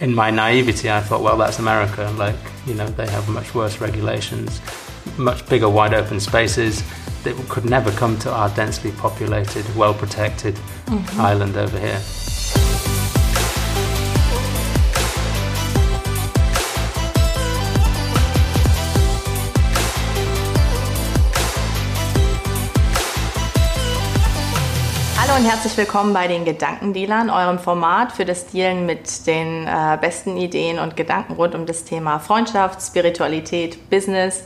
in my naivety, I thought, well, that's America. Like, you know, they have much worse regulations, much bigger, wide open spaces that could never come to our densely populated, well protected mm-hmm. island over here. Und herzlich willkommen bei den Gedankendealern, eurem Format für das Dealen mit den äh, besten Ideen und Gedanken rund um das Thema Freundschaft, Spiritualität, Business.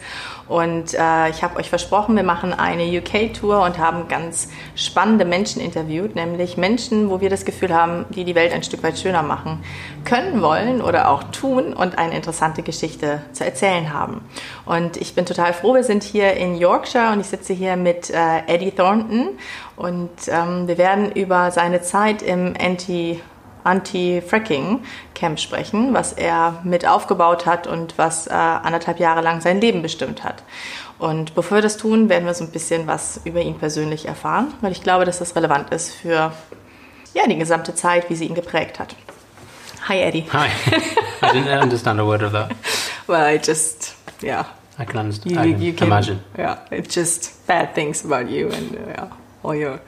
Und äh, ich habe euch versprochen, wir machen eine UK-Tour und haben ganz spannende Menschen interviewt, nämlich Menschen, wo wir das Gefühl haben, die die Welt ein Stück weit schöner machen können wollen oder auch tun und eine interessante Geschichte zu erzählen haben. Und ich bin total froh, wir sind hier in Yorkshire und ich sitze hier mit äh, Eddie Thornton und ähm, wir werden über seine Zeit im Anti- Anti-Fracking-Camp sprechen, was er mit aufgebaut hat und was äh, anderthalb Jahre lang sein Leben bestimmt hat. Und bevor wir das tun, werden wir so ein bisschen was über ihn persönlich erfahren, weil ich glaube, dass das relevant ist für ja, die gesamte Zeit, wie sie ihn geprägt hat. Hi, Eddie. Hi. I didn't understand a word of that. Well, I just, yeah. I can understand. You, can you can, imagine. Yeah, it's just bad things about you and uh, yeah. Your.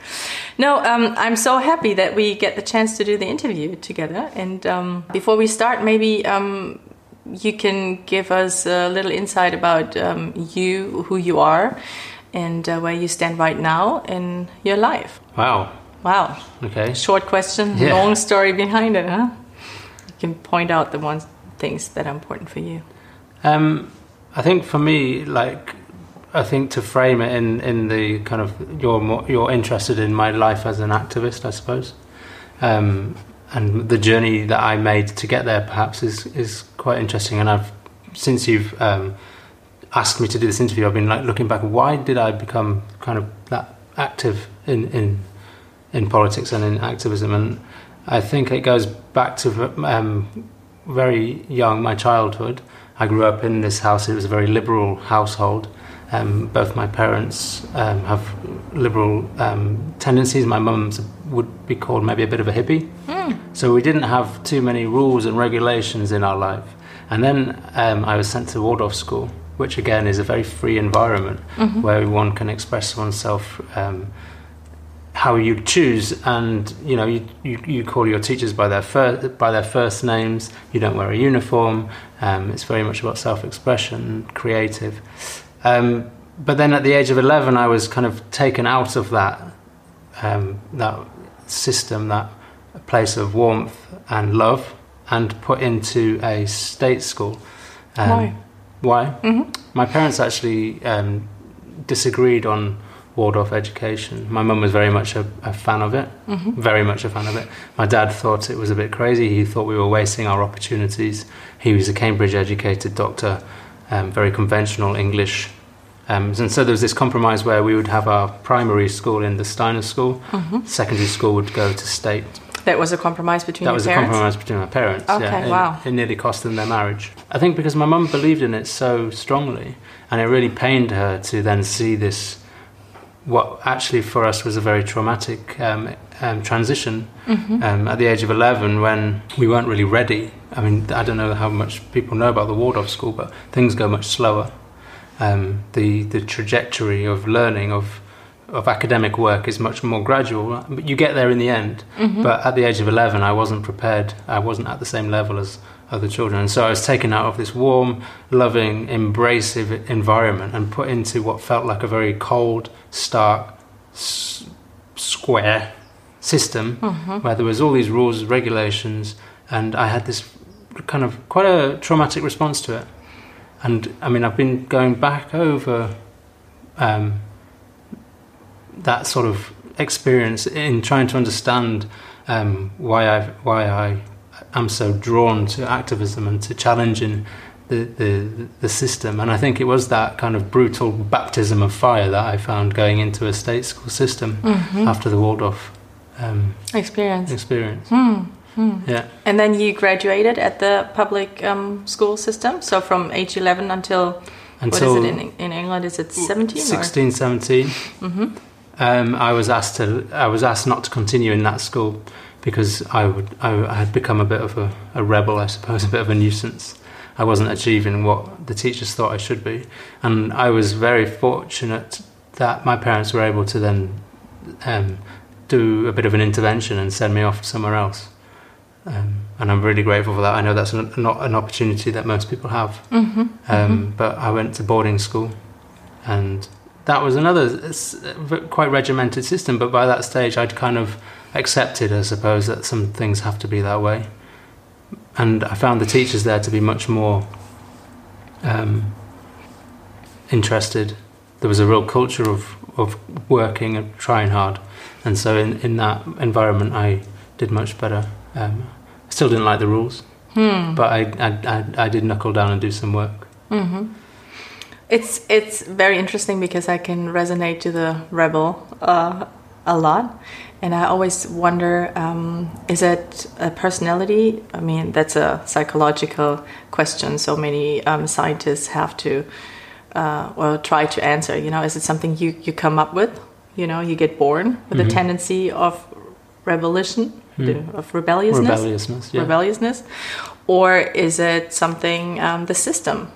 No, um, I'm so happy that we get the chance to do the interview together. And um, before we start, maybe um, you can give us a little insight about um, you, who you are, and uh, where you stand right now in your life. Wow. Wow. Okay. Short question, yeah. long story behind it, huh? You can point out the ones things that are important for you. Um, I think for me, like I think to frame it in, in the kind of you're more, you're interested in my life as an activist, I suppose, um, and the journey that I made to get there perhaps is is quite interesting. And I've since you've um, asked me to do this interview, I've been like looking back. Why did I become kind of that active in in in politics and in activism? And I think it goes back to um, very young, my childhood. I grew up in this house. It was a very liberal household um, both my parents um, have liberal um, tendencies. My mum's would be called maybe a bit of a hippie. Mm. So we didn't have too many rules and regulations in our life. And then um, I was sent to Waldorf school, which again is a very free environment mm-hmm. where one can express oneself um, how you choose, and you know you, you, you, call your teachers by their first by their first names. You don't wear a uniform. Um, it's very much about self-expression, creative. Um, but then at the age of 11, I was kind of taken out of that, um, that system, that place of warmth and love, and put into a state school. Um, why? Why? Mm-hmm. My parents actually um, disagreed on Waldorf education. My mum was very much a, a fan of it, mm-hmm. very much a fan of it. My dad thought it was a bit crazy. He thought we were wasting our opportunities. He was a Cambridge educated doctor um, very conventional English. Um, and so there was this compromise where we would have our primary school in the Steiner School, mm-hmm. secondary school would go to state. That was a compromise between that was parents? a compromise between my parents. Okay, yeah. wow. It, it nearly cost them their marriage. I think because my mum believed in it so strongly, and it really pained her to then see this what actually for us was a very traumatic um, um, transition mm-hmm. um, at the age of 11 when we weren't really ready. I mean, I don't know how much people know about the Waldorf school, but things go much slower. Um, the, the trajectory of learning, of, of academic work, is much more gradual, but you get there in the end. Mm-hmm. But at the age of 11, I wasn't prepared, I wasn't at the same level as other children. And so I was taken out of this warm, loving, embracive environment and put into what felt like a very cold, stark, s- square system mm-hmm. where there was all these rules, regulations, and I had this kind of quite a traumatic response to it. And I mean, I've been going back over um, that sort of experience in trying to understand um, why I why I am so drawn to activism and to challenging the, the, the system. And I think it was that kind of brutal baptism of fire that I found going into a state school system mm-hmm. after the Waldorf um, experience. Experience. Hmm. Hmm. Yeah. And then you graduated at the public um, school system. So from age 11 until, until what is it in, in England? Is it 17? 16, or? 17. Mm-hmm. Um, I was asked to. I was asked not to continue in that school because I would I, I had become a bit of a, a rebel, I suppose, a bit of a nuisance. I wasn't achieving what the teachers thought I should be, and I was very fortunate that my parents were able to then um, do a bit of an intervention and send me off somewhere else. Um, and I'm really grateful for that. I know that's an, not an opportunity that most people have. Mm-hmm. Um, mm-hmm. But I went to boarding school, and that was another quite regimented system. But by that stage, I'd kind of accepted, I suppose, that some things have to be that way. And I found the teachers there to be much more um, interested. There was a real culture of, of working and trying hard. And so, in, in that environment, I did much better. Um, I still didn't like the rules, Hmm. but I, I, I, I did knuckle down and do some work. Mm-hmm. It's it's very interesting because I can resonate to the rebel uh, a lot, and I always wonder: um, is it a personality? I mean, that's a psychological question. So many um, scientists have to uh, or try to answer. You know, is it something you you come up with? You know, you get born with a Mhm. tendency of rebellion, The- of rebelliousness Rebelliousness, yeah. rebelliousness, or is it something um, the system?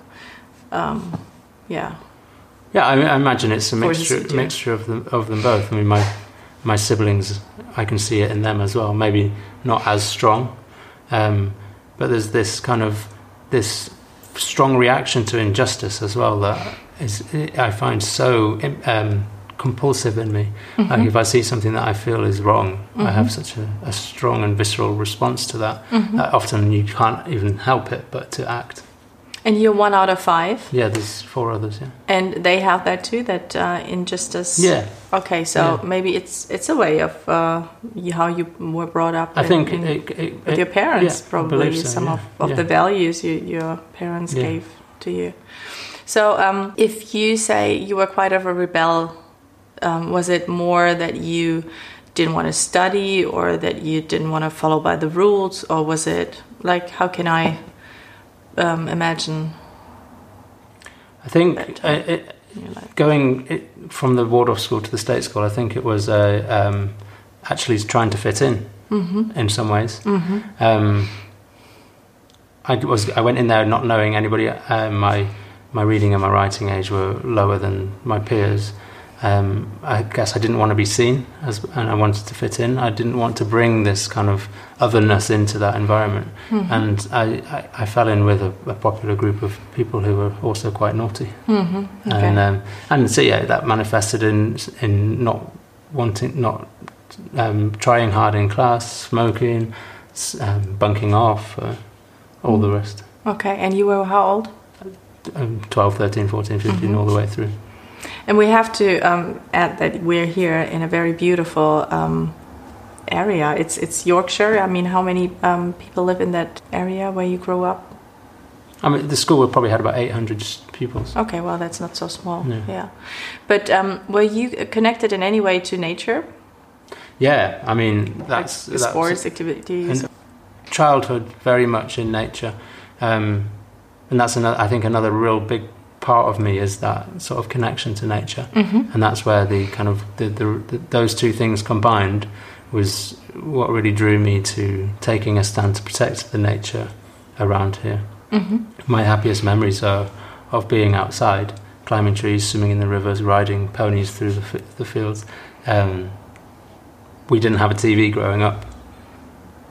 Um, yeah. Yeah, I, I imagine it's a mixture to. mixture of them of them both. I mean, my my siblings, I can see it in them as well. Maybe not as strong, um, but there's this kind of this strong reaction to injustice as well that is I find so um, compulsive in me. Mm-hmm. Like if I see something that I feel is wrong, I have such a, a strong and visceral response to that. Mm-hmm. that often you can't even help it but to act. And you're one out of five, Yeah, there's four others. Yeah. and they have that too. That uh, injustice. Yeah. Okay, so Yeah. maybe it's it's a way of uh, you, how you were brought up. I in- think in- it, it, with it- your parents, yeah, probably so, some yeah, of, of the values you, your parents gave to you. So, um, if you say you were quite of a rebel, um, was it more that you didn't want to study, or that you didn't want to follow by the rules, or was it like how can I um, imagine? I think it, going it, from the Waldorf school to the state school, I think it was uh, um, actually trying to fit in Mm-hmm. in some ways. Mm-hmm. Um, I was I went in there not knowing anybody. Uh, my my reading and my writing age were lower than my peers. Um, I guess I didn't want to be seen, as, and I wanted to fit in. I didn't want to bring this kind of otherness into that environment, Mm-hmm. and I, I, I fell in with a, a popular group of people who were also quite naughty. Mm-hmm. Okay. And um, and so yeah, that manifested in in not wanting, not um, trying hard in class, smoking, um, bunking off, uh, all the rest. okay. And you were how old? Um, 12, 13, 14, 15, Mhm. all the way through. And we have to um, add that we're here in a very beautiful um, area. It's it's Yorkshire. I mean, how many um, people live in that area where you grew up? I mean, the school probably had about 800 pupils. Okay, well, that's not so small. No. Yeah, but um, were you connected in any way to nature? Yeah, I mean, that's, like that's sports activities. and childhood very much in nature. Um, and that's another, I think another real big part of me is that sort of connection to nature. Mhm. and that's where the kind of the, the, the, those two things combined was what really drew me to taking a stand to protect the nature around here. Mhm. My happiest memories are of being outside, climbing trees, swimming in the rivers, riding ponies through the, f- the fields. Um, we didn't have a TV growing up,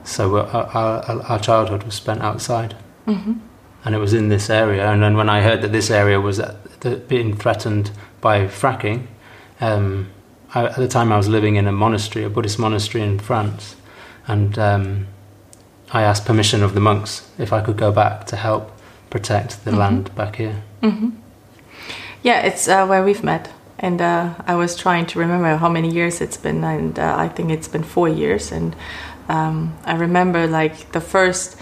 so our, our, our childhood was spent outside Mhm. And it was in this area. And then when I heard that this area was at the, being threatened by fracking, um, I, at the time I was living in a monastery, a Buddhist monastery in France, and um, I asked permission of the monks if I could go back to help protect the Mhm. land back here. Mhm. Yeah, it's uh, where we've met. And uh, I was trying to remember how many years it's been, and uh, I think it's been four years. And um, I remember like the first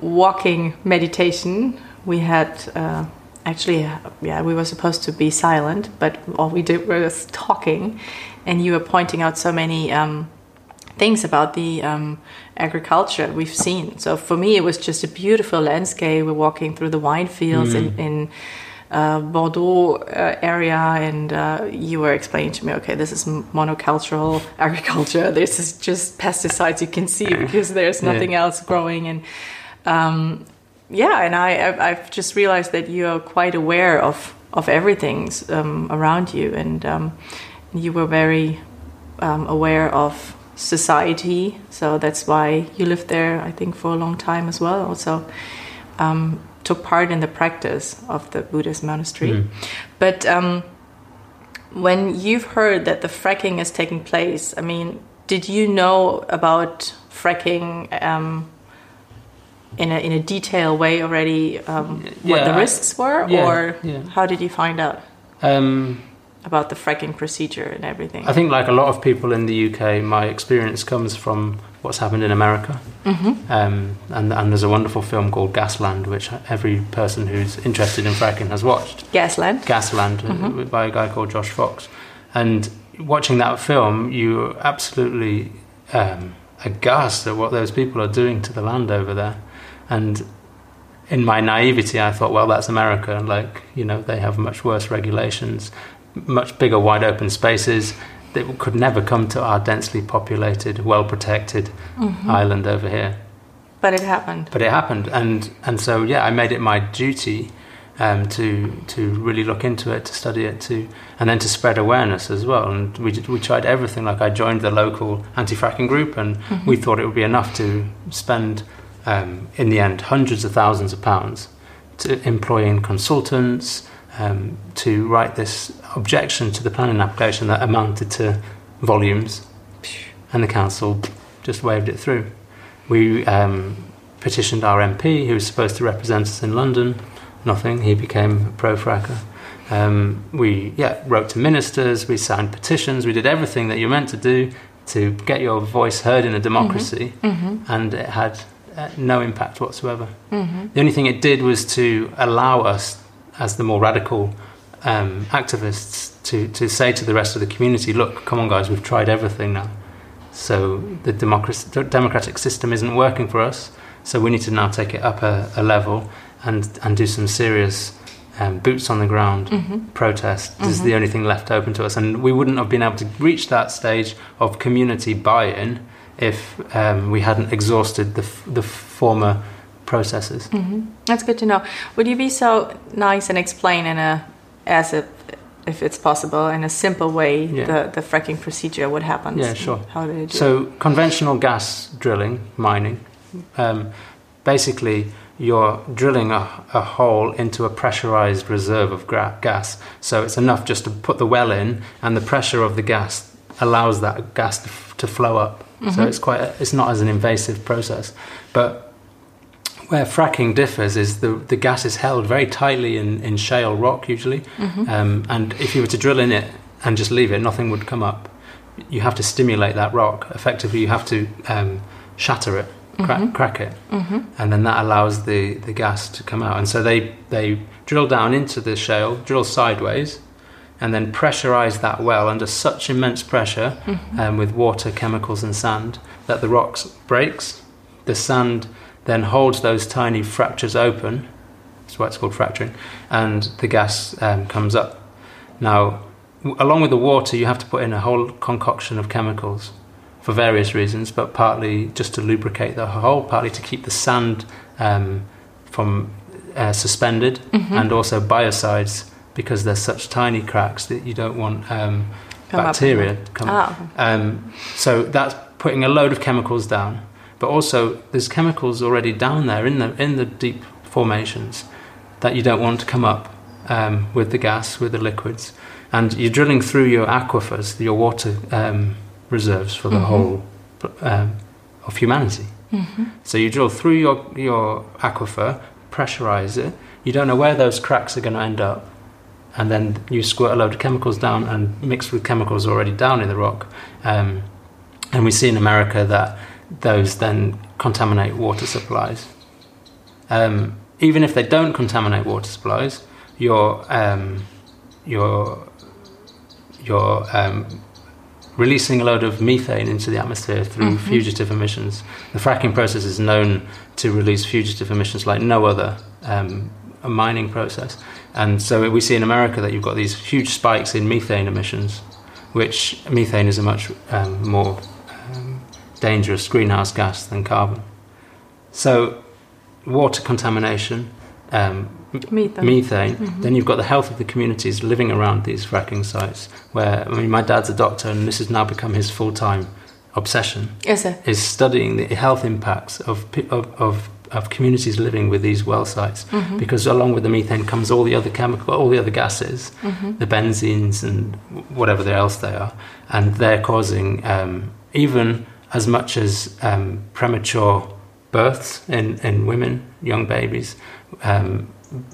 walking meditation we had. Uh, actually, yeah, we were supposed to be silent, but all we did was talking. And you were pointing out so many um, things about the um, agriculture we've seen. So for me, it was just a beautiful landscape. We're walking through the wine fields in, in uh, Bordeaux uh, area, and uh, you were explaining to me, okay, this is monocultural agriculture. This is just pesticides you can see because there's nothing yeah. else growing, and um, yeah, and I I've just realized that you are quite aware of of everything um, around you, and um, you were very um, aware of society. So that's why you lived there, I think, for a long time as well. Also, um, took part in the practice of the Buddhist monastery. Mm. But um, when you've heard that the fracking is taking place, I mean, did you know about fracking um, in a in a detailed way already? Um, yeah, what the risks were, yeah, or yeah. how did you find out? Um, about the fracking procedure and everything. I think, like a lot of people in the UK, my experience comes from what's happened in America. Mm-hmm. Um, and, and there's a wonderful film called Gasland, which every person who's interested in fracking has watched. Gasland? Gasland, uh, mm-hmm. by a guy called Josh Fox. And watching that film, you're absolutely um, aghast at what those people are doing to the land over there. And in my naivety, I thought, well, that's America. And like, you know, they have much worse regulations much bigger, wide open spaces that could never come to our densely populated, well protected mm-hmm. island over here. But it happened. But it happened, and and so yeah, I made it my duty um, to to really look into it, to study it, to and then to spread awareness as well. And we did, we tried everything. Like I joined the local anti-fracking group, and mm-hmm. we thought it would be enough to spend um, in the end hundreds of thousands of pounds to employing consultants um, to write this objection to the planning application that amounted to volumes, and the council just waved it through. We um, petitioned our MP, who was supposed to represent us in London. Nothing. He became a pro-fracker. Um, we yeah wrote to ministers. We signed petitions. We did everything that you're meant to do to get your voice heard in a democracy, mm-hmm. Mm-hmm. and it had uh, no impact whatsoever. Mm-hmm. The only thing it did was to allow us as the more radical um, activists to, to say to the rest of the community, look, come on, guys, we've tried everything now. So the democratic system isn't working for us. So we need to now take it up a, a level and, and do some serious um, boots on the ground mm-hmm. protest. This mm-hmm. is the only thing left open to us. And we wouldn't have been able to reach that stage of community buy in if um, we hadn't exhausted the, the former processes. Mm-hmm. That's good to know. Would you be so nice and explain in a as if if it's possible in a simple way yeah. the the fracking procedure what happens? Yeah, sure. How do you do So it? conventional gas drilling, mining, um, basically you're drilling a, a, hole into a pressurized reserve of gra- gas. So it's enough just to put the well in, and the pressure of the gas allows that gas to, f- to flow up. Mm-hmm. So it's quite a, it's not as an invasive process, but where fracking differs is the, the gas is held very tightly in, in shale rock usually, mm-hmm. um, and if you were to drill in it and just leave it, nothing would come up. You have to stimulate that rock. Effectively, you have to um, shatter it, crack, mm-hmm. crack it, mm-hmm. and then that allows the, the gas to come out. And so they they drill down into the shale, drill sideways, and then pressurize that well under such immense pressure mm-hmm. um, with water, chemicals, and sand that the rocks breaks. The sand then holds those tiny fractures open. That's why it's called fracturing, and the gas um, comes up. Now, w- along with the water, you have to put in a whole concoction of chemicals for various reasons, but partly just to lubricate the hole, partly to keep the sand um, from uh, suspended, mm-hmm. and also biocides because there's such tiny cracks that you don't want um, bacteria. To come, oh. um, so that's putting a load of chemicals down but also there's chemicals already down there in the in the deep formations that you don't want to come up um, with the gas, with the liquids, and you're drilling through your aquifers, your water um, reserves for the mm-hmm. whole um, of humanity. Mm-hmm. So you drill through your your aquifer, pressurize it. You don't know where those cracks are going to end up, and then you squirt a load of chemicals down and mix with chemicals already down in the rock. Um, and we see in America that those then contaminate water supplies. Um, even if they don't contaminate water supplies, you're um, you're you're um, releasing a load of methane into the atmosphere through mm-hmm. fugitive emissions. The fracking process is known to release fugitive emissions like no other um, a mining process. And so we see in America that you've got these huge spikes in methane emissions, which methane is a much um, more um, dangerous greenhouse gas than carbon. So, water contamination, um, Methane. methane. Then you've got the health of the communities living around these fracking sites. Where I mean, my dad's a doctor, and this has now become his full-time obsession Yes, Is studying the health impacts of of, of, of communities living with these well sites. Because along with the methane comes all the other chemical, all the other gases, the benzenes and whatever else they are, and they're causing um, even as much as um, premature births in, in women, young babies, um,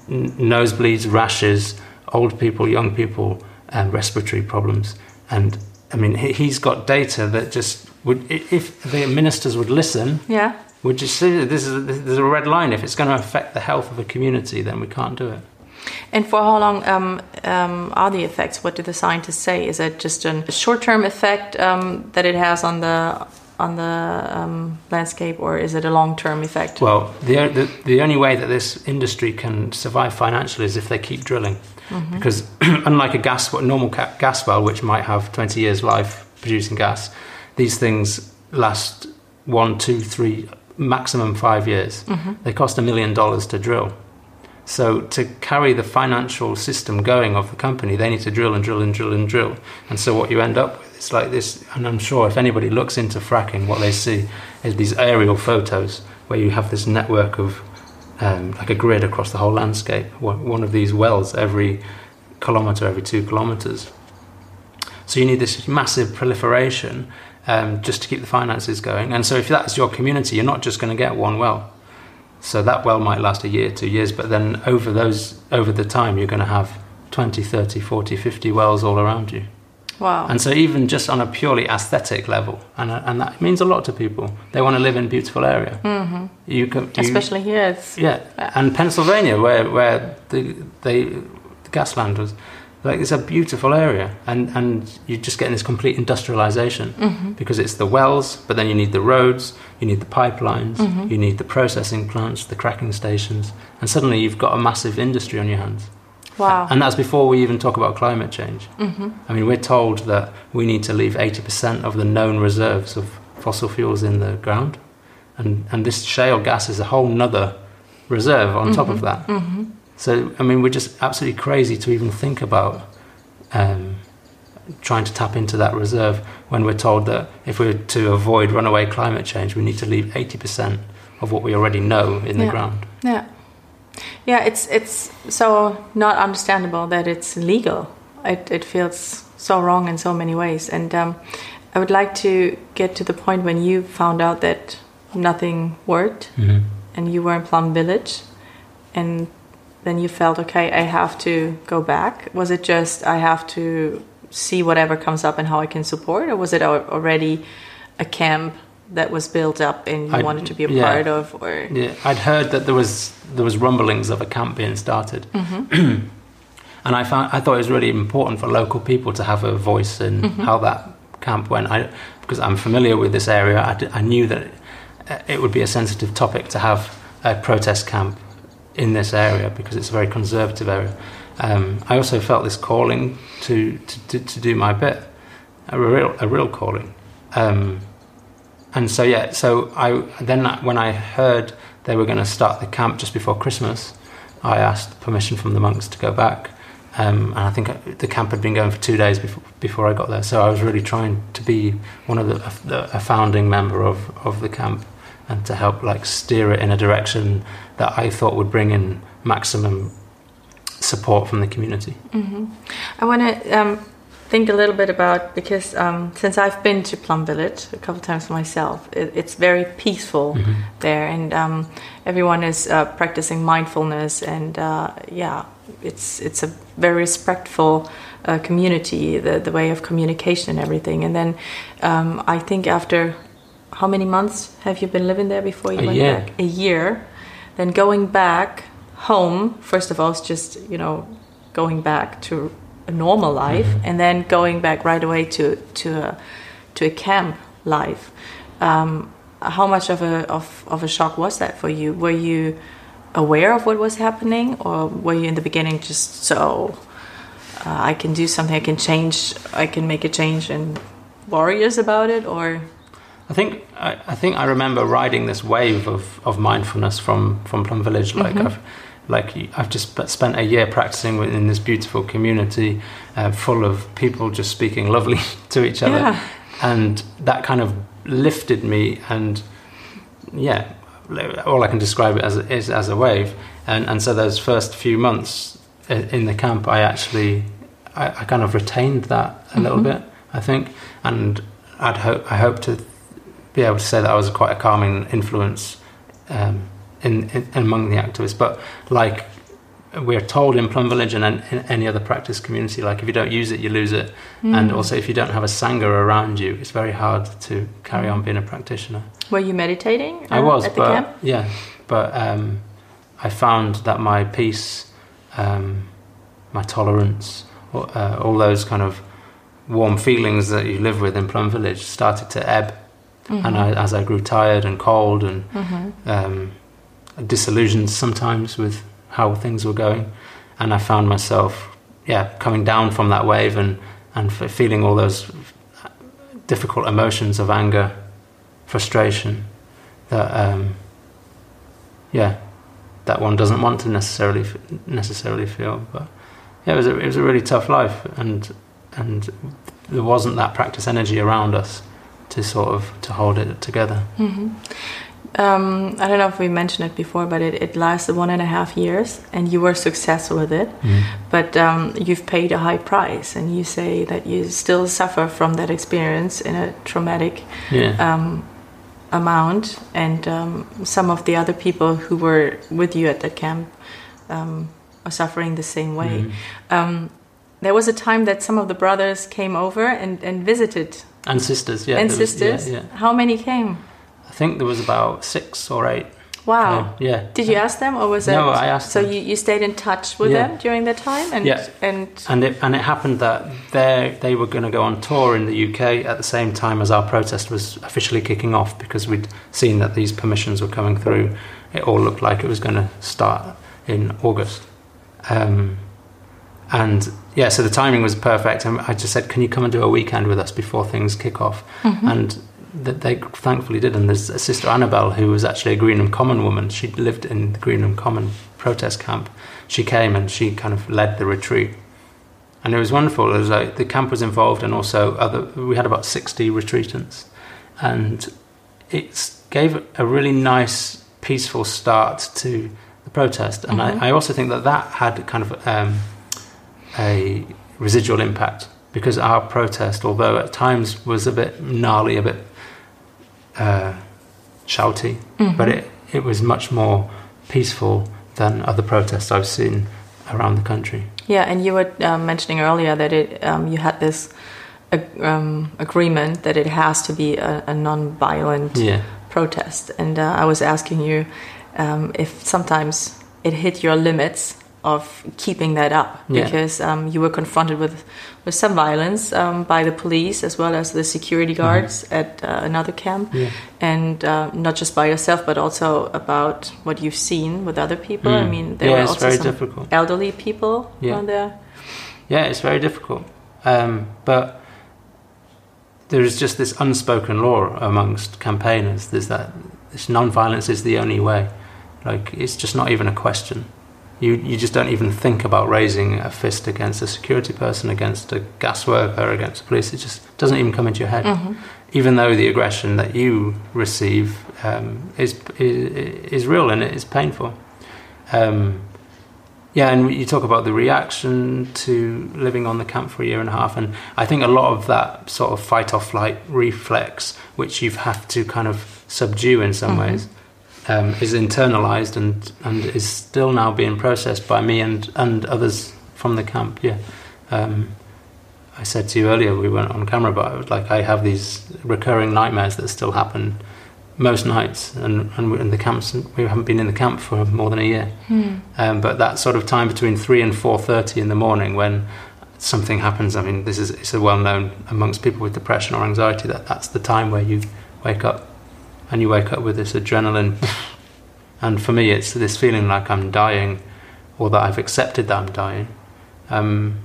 n- nosebleeds, rashes, old people, young people, and respiratory problems. And I mean, he- he's got data that just would, if the ministers would listen, Yeah. Would just say that this is there's a red line. If it's going to affect the health of a community, then we can't do it. And for how long um, um, are the effects? What do the scientists say? Is it just a short-term effect um, that it has on the on the um, landscape, or is it a long-term effect? Well, the, the the only way that this industry can survive financially is if they keep drilling, because unlike a gas a normal gas well, which might have 20 years life producing gas, these things last one, two, three, maximum five years. They cost a million dollars to drill. So to carry the financial system going of the company, they need to drill and drill and drill and drill. And so what you end up with is like this. And I'm sure if anybody looks into fracking, what they see is these aerial photos where you have this network of um, like a grid across the whole landscape. One one of these wells every kilometer, every two kilometers. So you need this massive proliferation um, just to keep the finances going. And so if that's your community, you're not just going to get one well. So that well might last a year, two years, but then over those over the time you're going to have 20, 30, 40, 50 wells all around you. Wow. And so even just on a purely aesthetic level, and, and that means a lot to people. They want to live in a beautiful area. Mm-hmm. You can, you, Especially here, it's yeah, and Pennsylvania, where where the they the gasland was, like it's a beautiful area, and and you're just getting this complete industrialization mm-hmm. because it's the wells, but then you need the roads, you need the pipelines, mm-hmm. you need the processing plants, the cracking stations, and suddenly you've got a massive industry on your hands. wow. And that's before we even talk about climate change. Mm-hmm. I mean, we're told that we need to leave 80% of the known reserves of fossil fuels in the ground. And, and this shale gas is a whole nother reserve on top of that. So, I mean, we're just absolutely crazy to even think about um, trying to tap into that reserve when we're told that if we're to avoid runaway climate change, we need to leave 80% of what we already know in the Yeah. ground. Yeah, yeah. It's it's so not understandable that it's legal. It it feels so wrong in so many ways. And um, I would like to get to the point when you found out that nothing worked, Mhm. and you were in Plum Village, and then you felt okay. I have to go back. Was it just I have to see whatever comes up and how I can support, or was it already a camp? That was built up and you I- wanted to be a yeah. part of, or Yeah, I'd heard that there was there was rumblings of a camp being started, mm-hmm. and I found I thought it was really important for local people to have a voice in mm-hmm. how that camp went. I because I'm familiar with this area, I, d- I knew that it, it would be a sensitive topic to have a protest camp in this area because it's a very conservative area. Um, I also felt this calling to to, to, to do my bit, a real a real calling. Um, and so yeah, so I then when I heard they were going to start the camp just before Christmas, I asked permission from the monks to go back, um, and I think the camp had been going for two days before before I got there. So I was really trying to be one of the, the a founding member of of the camp and to help like steer it in a direction that I thought would bring in maximum support from the community. I want to um, think a little bit about because um, since I've been to Plum Village a couple times myself, it, it's very peaceful there, and um, everyone is uh, practicing mindfulness, and uh, yeah, it's it's a very respectful uh, community, the the way of communication and everything. And then um, I think after how many months have you been living there before you A went year. back? A year. Then going back home, first of all, it's just you know going back to a normal life, and then going back right away to to a to a camp life. Um, how much of a of, of a shock was that for you? Were you aware of what was happening, or were you in the beginning just so uh, I can do something, I can change, I can make a change, and warriors about it, or? I think I, I think I remember riding this wave of, of mindfulness from from Plum Village. Like mm-hmm. I've like I've just spent a year practicing within this beautiful community, uh, full of people just speaking lovely to each other, yeah. and that kind of lifted me. And yeah, all I can describe it as is as a wave. And and so those first few months in the camp, I actually I, I kind of retained that a mm-hmm. little bit. I think, and I'd hope I hope to be able to say that I was quite a calming influence um, in, in, among the activists. But like we're told in Plum Village and in any other practice community, like if you don't use it, you lose it. Mm. And also, if you don't have a sangha around you, it's very hard to carry on being a practitioner. Were you meditating? Uh, I was, at the but, camp? Yeah, but um, I found that my peace, um, my tolerance, uh, all those kind of warm feelings that you live with in Plum Village started to ebb. Mm-hmm. And I, as I grew tired and cold and mm-hmm. um, disillusioned sometimes with how things were going, and I found myself, yeah, coming down from that wave and and feeling all those difficult emotions of anger, frustration, that um, yeah, that one doesn't want to necessarily necessarily feel. But yeah, it was a, it was a really tough life, and and there wasn't that practice energy around us to sort of to hold it together. Mm-hmm. Um, I don't know if we mentioned it before, but it, it, lasted one and a half years, and you were successful with it. Mm. But um, you've paid a high price, and you say that you still suffer from that experience in a traumatic yeah. um, amount. And um, some of the other people who were with you at that camp um, are suffering the same way. Mm there was a time that some of the brothers came over and, and visited. And sisters, yeah. And sisters. Was, yeah, yeah. How many came? I think there was about six or eight. Wow. yeah. Did you ask them, or was it? No, I asked. So them. you, you stayed in touch with yeah. them during that time, and yeah. and and it and it happened that they they were going to go on tour in the UK at the same time as our protest was officially kicking off because we'd seen that these permissions were coming through. It all looked like it was going to start in August. Um, and yeah, so the timing was perfect. And I just said, "Can you come and do a weekend with us before things kick off?" Mm-hmm. And th- they thankfully did. And there's a sister Annabelle who was actually a Greenham Common woman. She lived in the Greenham Common protest camp. She came and she kind of led the retreat, and it was wonderful. It was like the camp was involved, and also other. We had about sixty retreatants, and it gave a really nice, peaceful start to the protest. And mm-hmm. I, I, also think that that had kind of um, a residual impact because our protest, although at times was a bit gnarly, a bit uh, shouty, mm-hmm. but it, it was much more peaceful than other protests I've seen around the country. Yeah, and you were um, mentioning earlier that it um, you had this um, agreement that it has to be a, a non-violent yeah. protest, and uh, I was asking you um, if sometimes it hit your limits of keeping that up yeah. because um, you were confronted with with some violence um, by the police as well as the security mm-hmm. guards mm-hmm. at uh, another camp yeah. and uh, not just by yourself but also about what you've seen with other people mm. I mean there yeah, were also some difficult. elderly people yeah. there yeah it's very difficult um, but there is just this unspoken law amongst campaigners there's that this non-violence is the only way like it's just not even a question you, you just don't even think about raising a fist against a security person, against a gas worker, against the police. It just doesn't even come into your head. Mm-hmm. Even though the aggression that you receive um, is, is, is real and it is painful. Um, yeah, and you talk about the reaction to living on the camp for a year and a half, and I think a lot of that sort of fight or flight reflex, which you have to kind of subdue in some mm-hmm. ways, um, is internalized and, and is still now being processed by me and, and others from the camp. Yeah. Um, I said to you earlier, we weren't on camera, but I was like, I have these recurring nightmares that still happen most nights, and, and in the camps, we haven't been in the camp for more than a year. Mm. Um, but that sort of time between three and four thirty in the morning, when something happens, I mean, this is it's a well known amongst people with depression or anxiety that that's the time where you wake up and you wake up with this adrenaline And for me, it's this feeling like I'm dying, or that I've accepted that I'm dying. Um,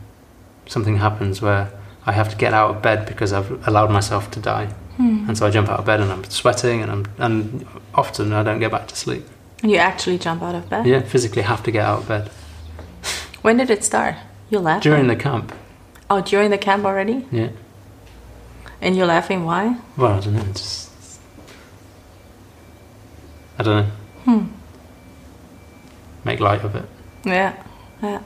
something happens where I have to get out of bed because I've allowed myself to die. Hmm. And so I jump out of bed and I'm sweating, and I'm and often I don't get back to sleep. You actually jump out of bed? Yeah, physically have to get out of bed When did it start? You laughing? during the camp. oh, during the camp already? Yeah. And you're laughing why? Well, I don't know. Just I don't know. Hmm. Make light of it. Yeah. Yeah.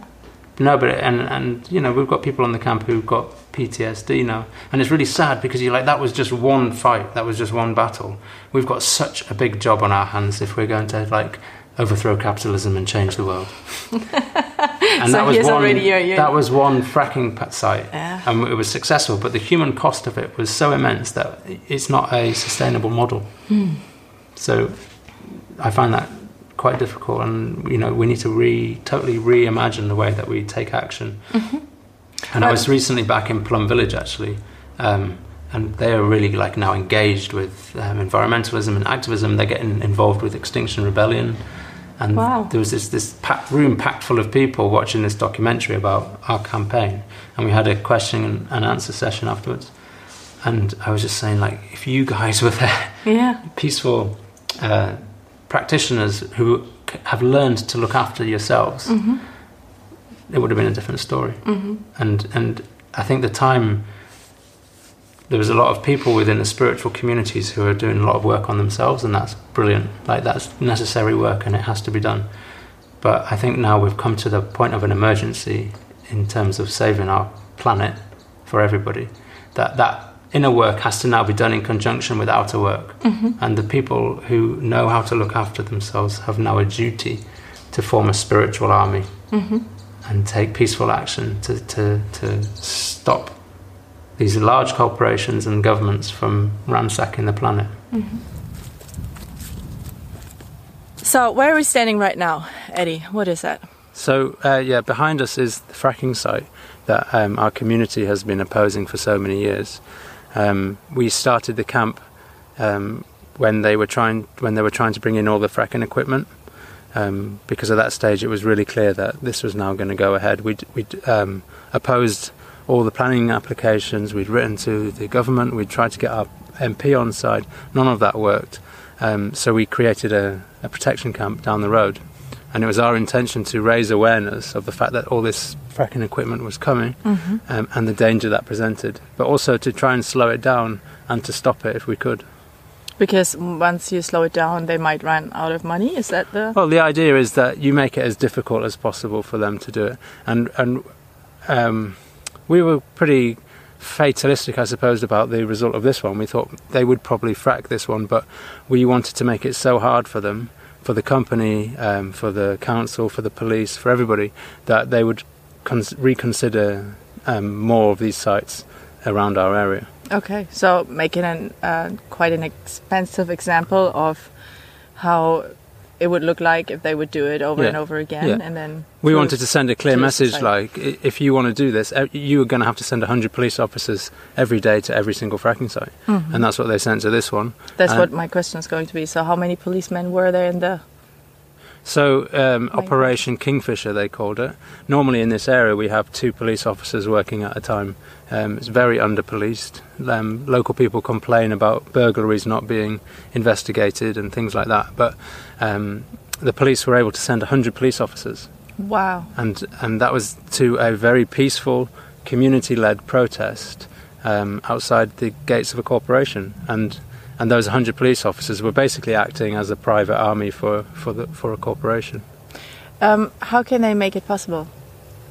No, but and and you know we've got people on the camp who've got PTSD now, and it's really sad because you're like that was just one fight, that was just one battle. We've got such a big job on our hands if we're going to like overthrow capitalism and change the world. and So here's already your- your- that was one fracking site, Yeah. and it was successful. But the human cost of it was so immense that it's not a sustainable model. Hmm. So I find that quite difficult, and you know we need to re totally reimagine the way that we take action. And I was recently back in Plum Village actually, um, and they are really like now engaged with um, environmentalism and activism. They're getting involved with Extinction Rebellion, and Wow. there was this this packed room packed full of people watching this documentary about our campaign, and we had a question and, and answer session afterwards. And I was just saying, like, if you guys were there, Yeah. peaceful uh, practitioners who have learned to look after yourselves, Mm-hmm. it would have been a different story. Mm-hmm. And and I think the time there was a lot of people within the spiritual communities who are doing a lot of work on themselves, and that's brilliant. Like that's necessary work, and it has to be done. But I think now we've come to the point of an emergency in terms of saving our planet for everybody. That that inner work has to now be done in conjunction with outer work. Mm-hmm. And the people who know how to look after themselves have now a duty to form a spiritual army Mm-hmm. and take peaceful action to, to, to stop these large corporations and governments from ransacking the planet. So where are we standing right now, Eddie? What is that? So, uh, yeah, behind us is the fracking site that um, our community has been opposing for so many years. Um, we started the camp um, when they were trying when they were trying to bring in all the fracking equipment. Um, because at that stage, it was really clear that this was now going to go ahead. We'd, we'd um, opposed all the planning applications. We'd written to the government. We'd tried to get our MP on side. None of that worked. Um, so we created a, a protection camp down the road and it was our intention to raise awareness of the fact that all this fracking equipment was coming Mm-hmm. um, and the danger that presented, but also to try and slow it down and to stop it if we could. Because once you slow it down, they might run out of money. Is that the? Well, the idea is that you make it as difficult as possible for them to do it, and and um, we were pretty fatalistic, I suppose, about the result of this one. We thought they would probably frack this one, but we wanted to make it so hard for them, for the company, um, for the council, for the police, for everybody, that they would cons- reconsider um, more of these sites around our area. Okay, so making an uh, quite an expensive example of how it would look like if they would do it over Yeah. and over again, Yeah. and then We wanted to send a clear message society. like, if you want to do this, you are going to have to send 100 police officers every day to every single fracking site. Mhm. And that's what they sent to this one. That's and- what my question is going to be. So, how many policemen were there in the? So, um, Operation Kingfisher, they called it. Normally in this area, we have two police officers working at a time. Um, it's very under policed. Um, local people complain about burglaries not being investigated and things like that. But um, the police were able to send 100 police officers. Wow. and and that was to a very peaceful community-led protest um, outside the gates of a corporation and and those 100 police officers were basically acting as a private army for for the for a corporation Um, how can they make it possible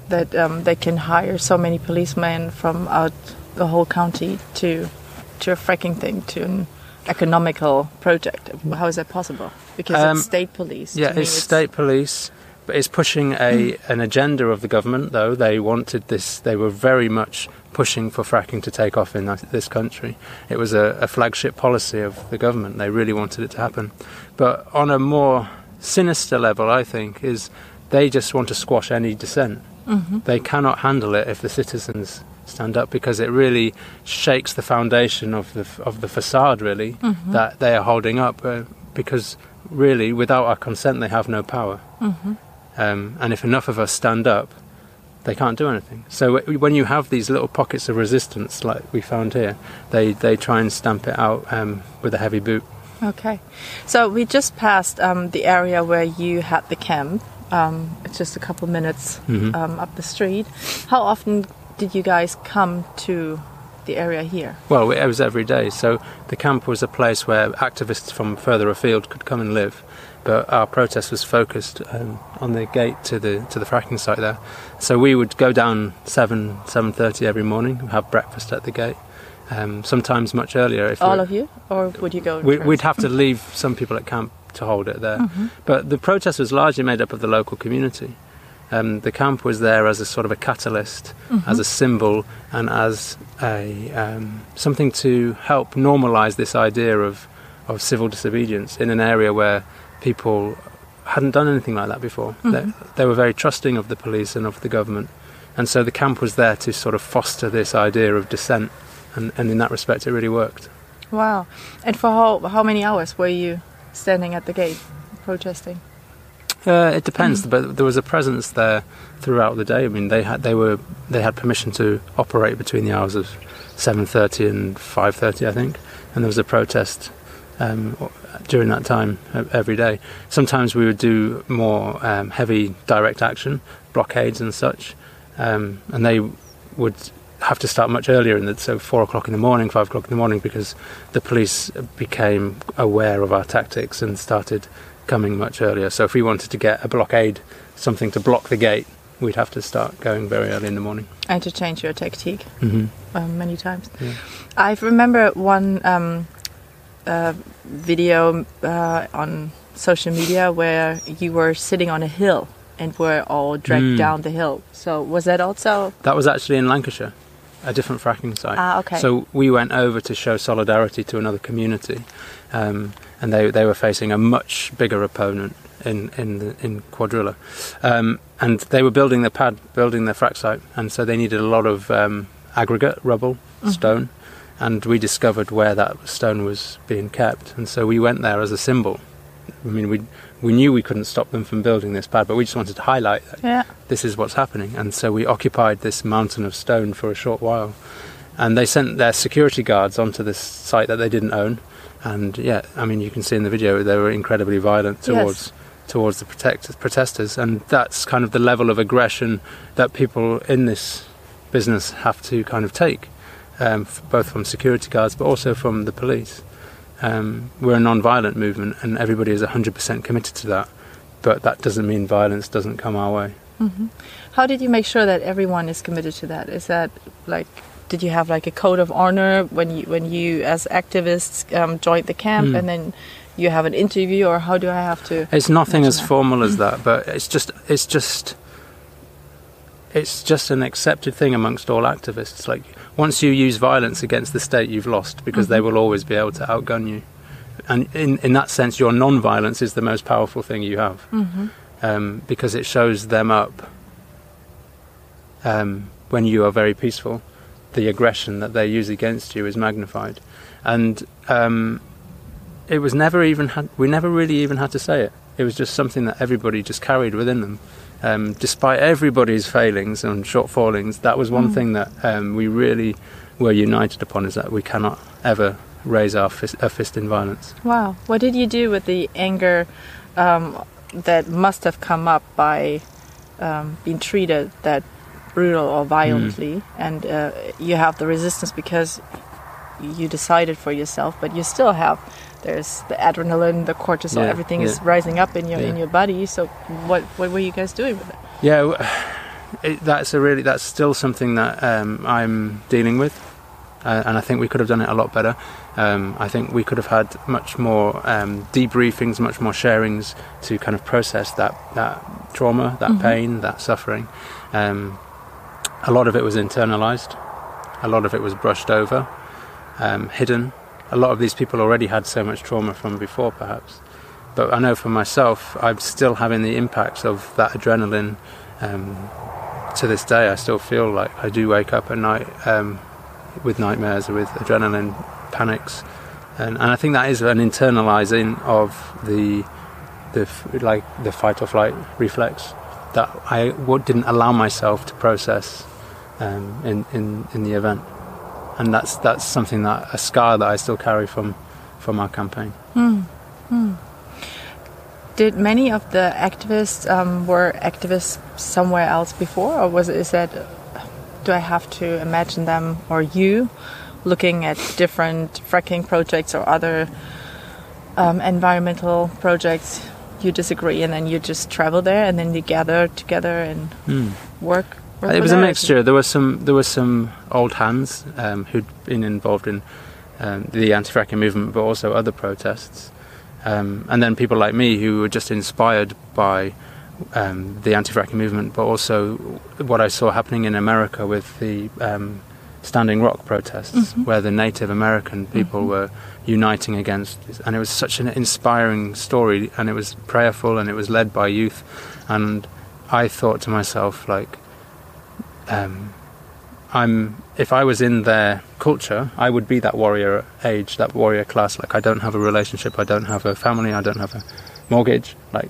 that um, they can hire so many policemen from out the whole county to to a fracking thing to an economical project? How is that possible? Because Um, it's state police. yeah me, it's state police it's pushing a an agenda of the government though they wanted this they were very much pushing for fracking to take off in this country it was a, a flagship policy of the government they really wanted it to happen but on a more sinister level i think is they just want to squash any dissent Mhm. they cannot handle it if the citizens stand up because it really shakes the foundation of the of the facade really Mhm. that they are holding up uh, because really, without our consent, they have no power. Mm-hmm. Um, and if enough of us stand up, they can't do anything. So when you have these little pockets of resistance, like we found here, they, they try and stamp it out um, with a heavy boot. Okay. So we just passed um, the area where you had the camp. Um, it's just a couple minutes Mhm. um, up the street. How often did you guys come to the area here? Well, it was every day. So the camp was a place where activists from further afield could come and live. But our protest was focused um, on the gate to the to the fracking site there. So we would go down seven seven thirty every morning, have breakfast at the gate. Um, sometimes much earlier. If All of you, or would you go? We, we'd have to leave some people at camp to hold it there. Mhm. But the protest was largely made up of the local community. Um, the camp was there as a sort of a catalyst, Mhm. as a symbol, and as a um, something to help normalise this idea of, of civil disobedience in an area where people hadn't done anything like that before. They, Mhm. they were very trusting of the police and of the government, and so the camp was there to sort of foster this idea of dissent, and, and in that respect, it really worked. Wow. And for how how many hours were you standing at the gate protesting? Uh, it depends, but there was a presence there throughout the day. I mean, they had they were they had permission to operate between the hours of seven thirty and five thirty, I think, and there was a protest um, during that time every day. Sometimes we would do more um, heavy direct action, blockades and such, um, and they would have to start much earlier in the so four o'clock in the morning, five o'clock in the morning, because the police became aware of our tactics and started coming much earlier. So if we wanted to get a blockade, something to block the gate, we'd have to start going very early in the morning. And to change your tactic Mm-hmm. um, many times. Yeah. I remember one um, uh, video uh, on social media where you were sitting on a hill and were all dragged Mm. down the hill. So was that also? That was actually in Lancashire, a different fracking site. Ah, okay. So we went over to show solidarity to another community, um, and they they were facing a much bigger opponent in in the, in Cuadrilla, um, and they were building the pad, building their frac site, and so they needed a lot of um, aggregate rubble, Mhm. stone, and we discovered where that stone was being kept, and so we went there as a symbol. I mean, we we knew we couldn't stop them from building this pad, but we just wanted to highlight that Yeah. this is what's happening. And so we occupied this mountain of stone for a short while. And they sent their security guards onto this site that they didn't own. And yeah, I mean, you can see in the video they were incredibly violent towards towards the protect- protesters. And that's kind of the level of aggression that people in this business have to kind of take, um, both from security guards but also from the police. Um, we're a non-violent movement, and everybody is 100% committed to that. But that doesn't mean violence doesn't come our way. hmm How did you make sure that everyone is committed to that? Is that like? Did you have like a code of honor when you when you as activists um, joined the camp, Mm. and then you have an interview, or how do I have to? It's nothing as that. formal as that, but it's just it's just it's just an accepted thing amongst all activists. Like once you use violence against the state, you've lost because they Mhm. will always be able to outgun you. And in in that sense, your non-violence is the most powerful thing you have hmm um, because it shows them up um, when you are very peaceful. The aggression that they use against you is magnified, and um, it was never even had, we never really even had to say it. It was just something that everybody just carried within them. Um, despite everybody's failings and shortfallings, that was one Mm. thing that um, we really were united upon: is that we cannot ever raise our fist, a fist in violence. Wow. What did you do with the anger um, that must have come up by um, being treated that brutal or violently? And uh, you have the resistance because you decided for yourself, but you still have. There's the adrenaline, the cortisol, Yeah, everything is rising up in your in your body. So, what what were you guys doing with it? Yeah, it, that's a really that's still something that um, I'm dealing with, uh, and I think we could have done it a lot better. Um, I think we could have had much more um, debriefings, much more sharings to kind of process that that trauma, that Mhm. pain, that suffering. Um, a lot of it was internalized, a lot of it was brushed over, um, hidden. A lot of these people already had so much trauma from before, perhaps. But I know for myself, I'm still having the impacts of that adrenaline. Um, to this day, I still feel like I do wake up at night um, with nightmares, or with adrenaline panics, and, and I think that is an internalizing of the the like the fight or flight reflex that I didn't allow myself to process um, in, in in the event, and that's that's something that a scar that I still carry from from our campaign. Did many of the activists um, were activists somewhere else before, or was it is that? Do I have to imagine them or you looking at different fracking projects or other um, environmental projects? You disagree, and then you just travel there, and then you gather together and work. work It was a mixture. There were some there were some old hands um, who'd been involved in um, the anti-fracking movement, but also other protests, um, and then people like me who were just inspired by um, the anti-fracking movement, but also what I saw happening in America with the um, Standing Rock protests, where the Native American people were uniting against, and it was such an inspiring story, and it was prayerful, and it was led by youth, and I thought to myself like um, I'm if I was in their culture, I would be that warrior age, that warrior class. Like I don't have a relationship, I don't have a family, I don't have a mortgage. Like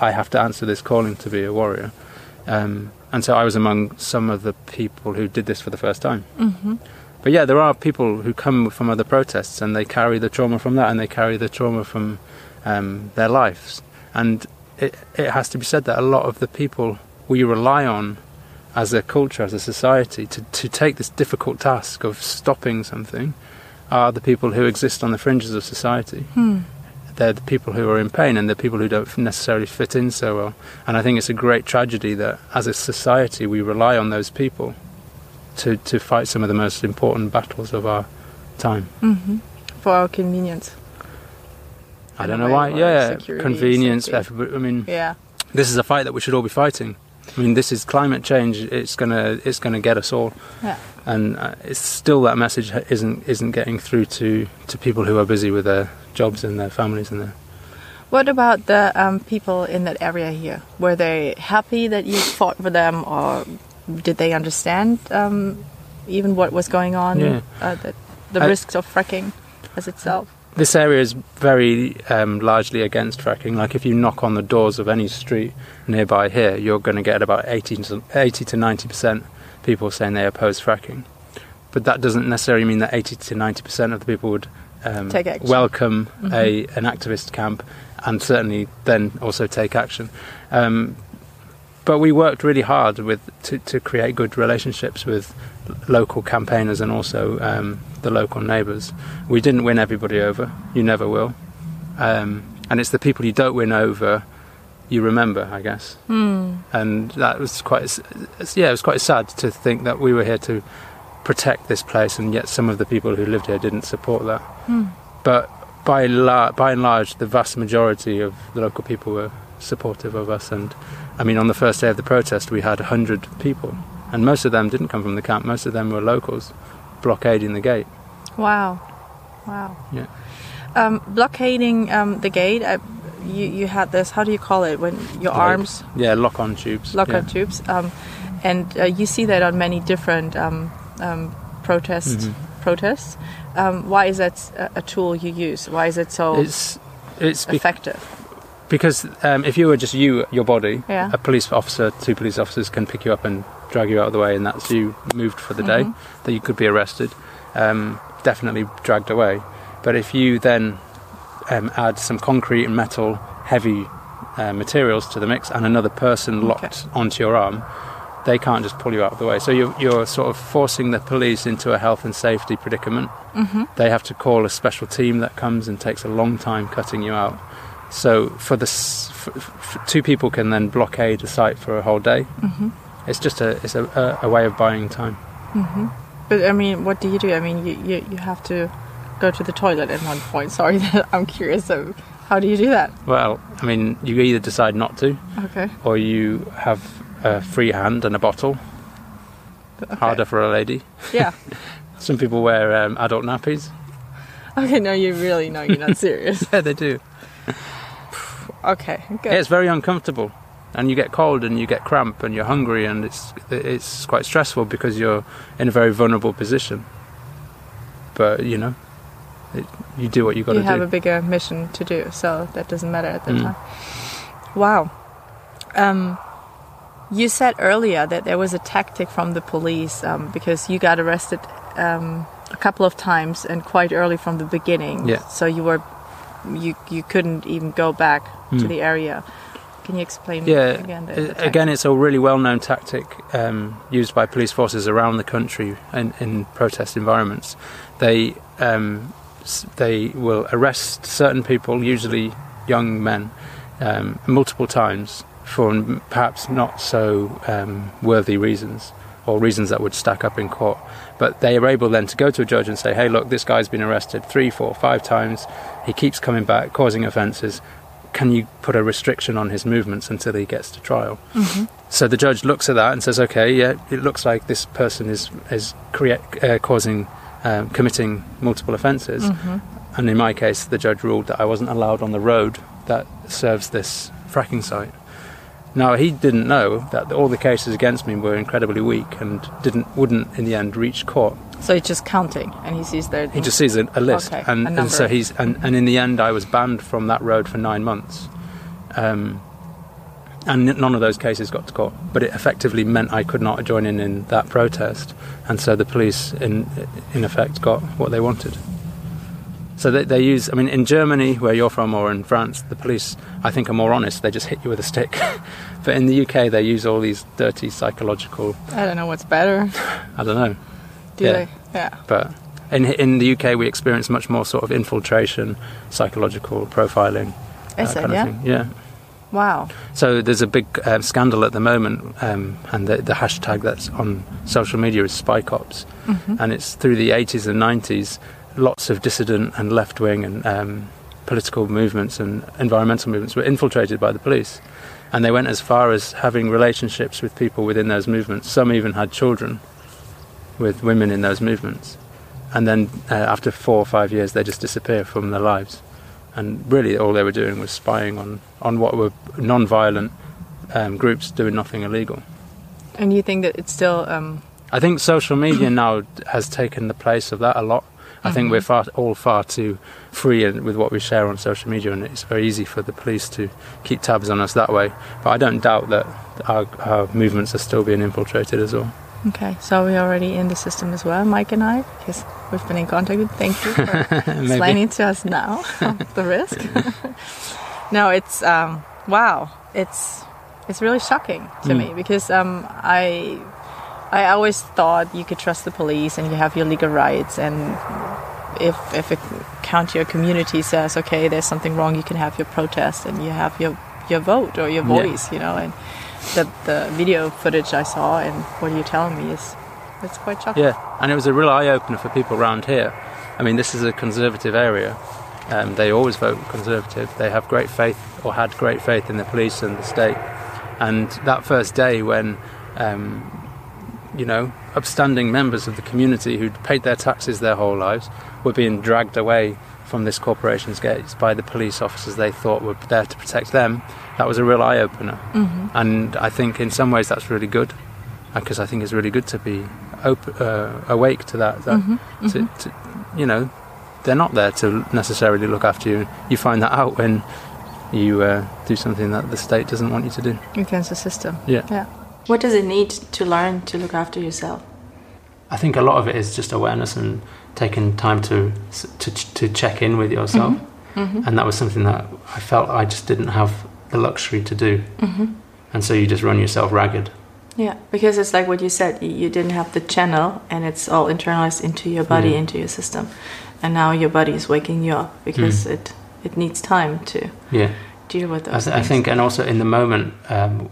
I have to answer this calling to be a warrior. Um, and so I was among some of the people who did this for the first time. Mm-hmm. But yeah, there are people who come from other protests and they carry the trauma from that and they carry the trauma from um, their lives. And it, it has to be said that a lot of the people we rely on as a culture, as a society, to, to take this difficult task of stopping something are the people who exist on the fringes of society. Hmm. They're the people who are in pain and the people who don't necessarily fit in so well. And I think it's a great tragedy that as a society we rely on those people to, to fight some of the most important battles of our time. Mm-hmm. for our convenience. I don't know why. Yeah, convenience. I mean, Yeah. this is a fight that we should all be fighting. I mean, this is climate change. It's gonna it's gonna get us all. Yeah. and uh, it's still that message isn't isn't getting through to, to people who are busy with their jobs and their families and their What about the um, people in that area here? Were they happy that you fought for them, or did they understand um, even what was going on? Yeah. Uh, the the I- risks of fracking as itself. This area is very um, largely against fracking. Like if you knock on the doors of any street nearby here, you're going to get about 80 to, 80 to 90 percent people saying they oppose fracking. But that doesn't necessarily mean that 80 to 90 percent of the people would um, welcome a an activist camp and certainly then also take action. Um, but we worked really hard with to, to create good relationships with local campaigners and also um, the local neighbours. We didn't win everybody over. You never will. Um, and it's the people you don't win over you remember, I guess. And that was quite, yeah, it was quite sad to think that we were here to protect this place, and yet some of the people who lived here didn't support that. But by la- by and large, the vast majority of the local people were supportive of us. And I mean, on the first day of the protest, we had hundred people, and most of them didn't come from the camp. Most of them were locals, blockading the gate. Wow, wow. Yeah. Um, blockading um, the gate. I, you you had this. How do you call it when your Like, arms Yeah, lock-on tubes. lock yeah. on tubes? Um, and uh, you see that on many different um, um, protest Mm-hmm. protests. Um, why is that a, a tool you use? Why is it so It's it's effective? Because um, if you were just you, your body, Yeah. a police officer, two police officers can pick you up and drag you out of the way, and that's you moved for the day. That you could be arrested, um, definitely dragged away. But if you then um, add some concrete and metal, heavy uh, materials to the mix, and another person locked onto your arm, they can't just pull you out of the way. So you're, you're sort of forcing the police into a health and safety predicament. Mm-hmm. They have to call a special team that comes and takes a long time cutting you out. So for the s- f- f- two people can then blockade the site for a whole day. Mm-hmm. It's just a it's a, a, way of buying time. But I mean, what do you do? I mean, you, you, you have to go to the toilet at one point. Sorry, I'm curious. Of how do you do that? Well, I mean, you either decide not to, Okay. or you have a free hand and a bottle. okay. Harder for a lady. Yeah. Some people wear um, adult nappies. Okay. No, you really know you're not serious. Yeah, they do. Okay. Good. It's very uncomfortable, and you get cold and you get cramp and you're hungry and it's it's quite stressful because you're in a very vulnerable position. But you know, it, you do what you got to do. You do. have a bigger mission to do, so that doesn't matter at the Mm. time. Wow. Um, you said earlier that there was a tactic from the police um, because you got arrested um, a couple of times and quite early from the beginning. Yeah. So you were you you couldn't even go back to Mm. the area. Can you explain Yeah, again? The, the again, it's a really well-known tactic um, used by police forces around the country in, in protest environments. They um, they will arrest certain people, usually young men, um, multiple times for perhaps not so um, worthy reasons or reasons that would stack up in court. But they are able then to go to a judge and say, "Hey, look, this guy's been arrested three, four, five times. He keeps coming back, causing offences. can you put a restriction on his movements until he gets to trial? Mhm. So the judge looks at that and says, okay, yeah, it looks like this person is is create, uh, causing, um, committing multiple offences. Mhm. And in my case, the judge ruled that I wasn't allowed on the road that serves this fracking site. Now he didn't know that all the cases against me were incredibly weak and didn't wouldn't in the end reach court. So he's just counting, and he sees there. He just sees a, a list, Okay, and, a and so he's and, and in the end, I was banned from that road for nine months, um, and none of those cases got to court. But it effectively meant I could not join in in that protest, and so the police, in in effect, got what they wanted. So they, they use, I mean, in Germany, where you're from, or in France, the police, I think, are more honest. They just hit you with a stick. but in the UK, they use all these dirty psychological, I don't know what's better. I don't know, Do Yeah. they? Yeah. but in in the UK we experience much more sort of infiltration, psychological profiling, Is that it? kind Yeah. of thing. Yeah. Wow. So there's a big um, scandal at the moment, um, and the, the hashtag that's on social media is Spy Cops, Mhm. and it's through the 80s and 90s, lots of dissident and left wing and um, political movements and environmental movements were infiltrated by the police. And they went as far as having relationships with people within those movements. Some even had children with women in those movements. And then uh, after four or five years, they just disappear from their lives. And really, all they were doing was spying on, on what were non violent um, groups doing nothing illegal. And you think that it's still um, I think social media now has taken the place of that a lot. I think Mhm. we're far, all far too free with what we share on social media, and it's very easy for the police to keep tabs on us that way. But I don't doubt that our, our movements are still being infiltrated as well. okay? So we're already in the system as well, Mike and I, because we've been in contact. with Thank you for explaining to us now the risk. no, it's um, wow. It's it's really shocking to Mm. me because um, I I always thought you could trust the police and you have your legal rights and if if a county or community says okay there's something wrong you can have your protest and you have your your vote or your Yeah. voice you know and the the video footage I saw and what you're telling me is it's quite shocking. Yeah, and it was a real eye opener for people around here. I mean, this is a conservative area. Um, they always vote conservative. They have great faith, or had great faith in the police and the state. And that first day, when um, you know, upstanding members of the community who'd paid their taxes their whole lives were being dragged away from this corporation's gates by the police officers they thought were there to protect them. That was a real eye opener. hmm And I think in some ways that's really good, because I think it's really good to be op- uh, awake to that. that Mhm, to, mhm. to, you know, they're not there to necessarily look after you. You find that out when you uh, do something that the state doesn't want you to do. Against the system. Yeah. Yeah. What does it need to learn to look after yourself? I think a lot of it is just awareness and taking time to to, to check in with yourself, Mm-hmm. and that was something that I felt I just didn't have the luxury to do, Mm-hmm. and so you just run yourself ragged. Yeah, because it's like what you said, you didn't have the channel and it's all internalized into your body, Yeah. into your system. And now your body is waking you up because Mm. it, it needs time to Yeah. deal with I, those th- I think, and also in the moment, um,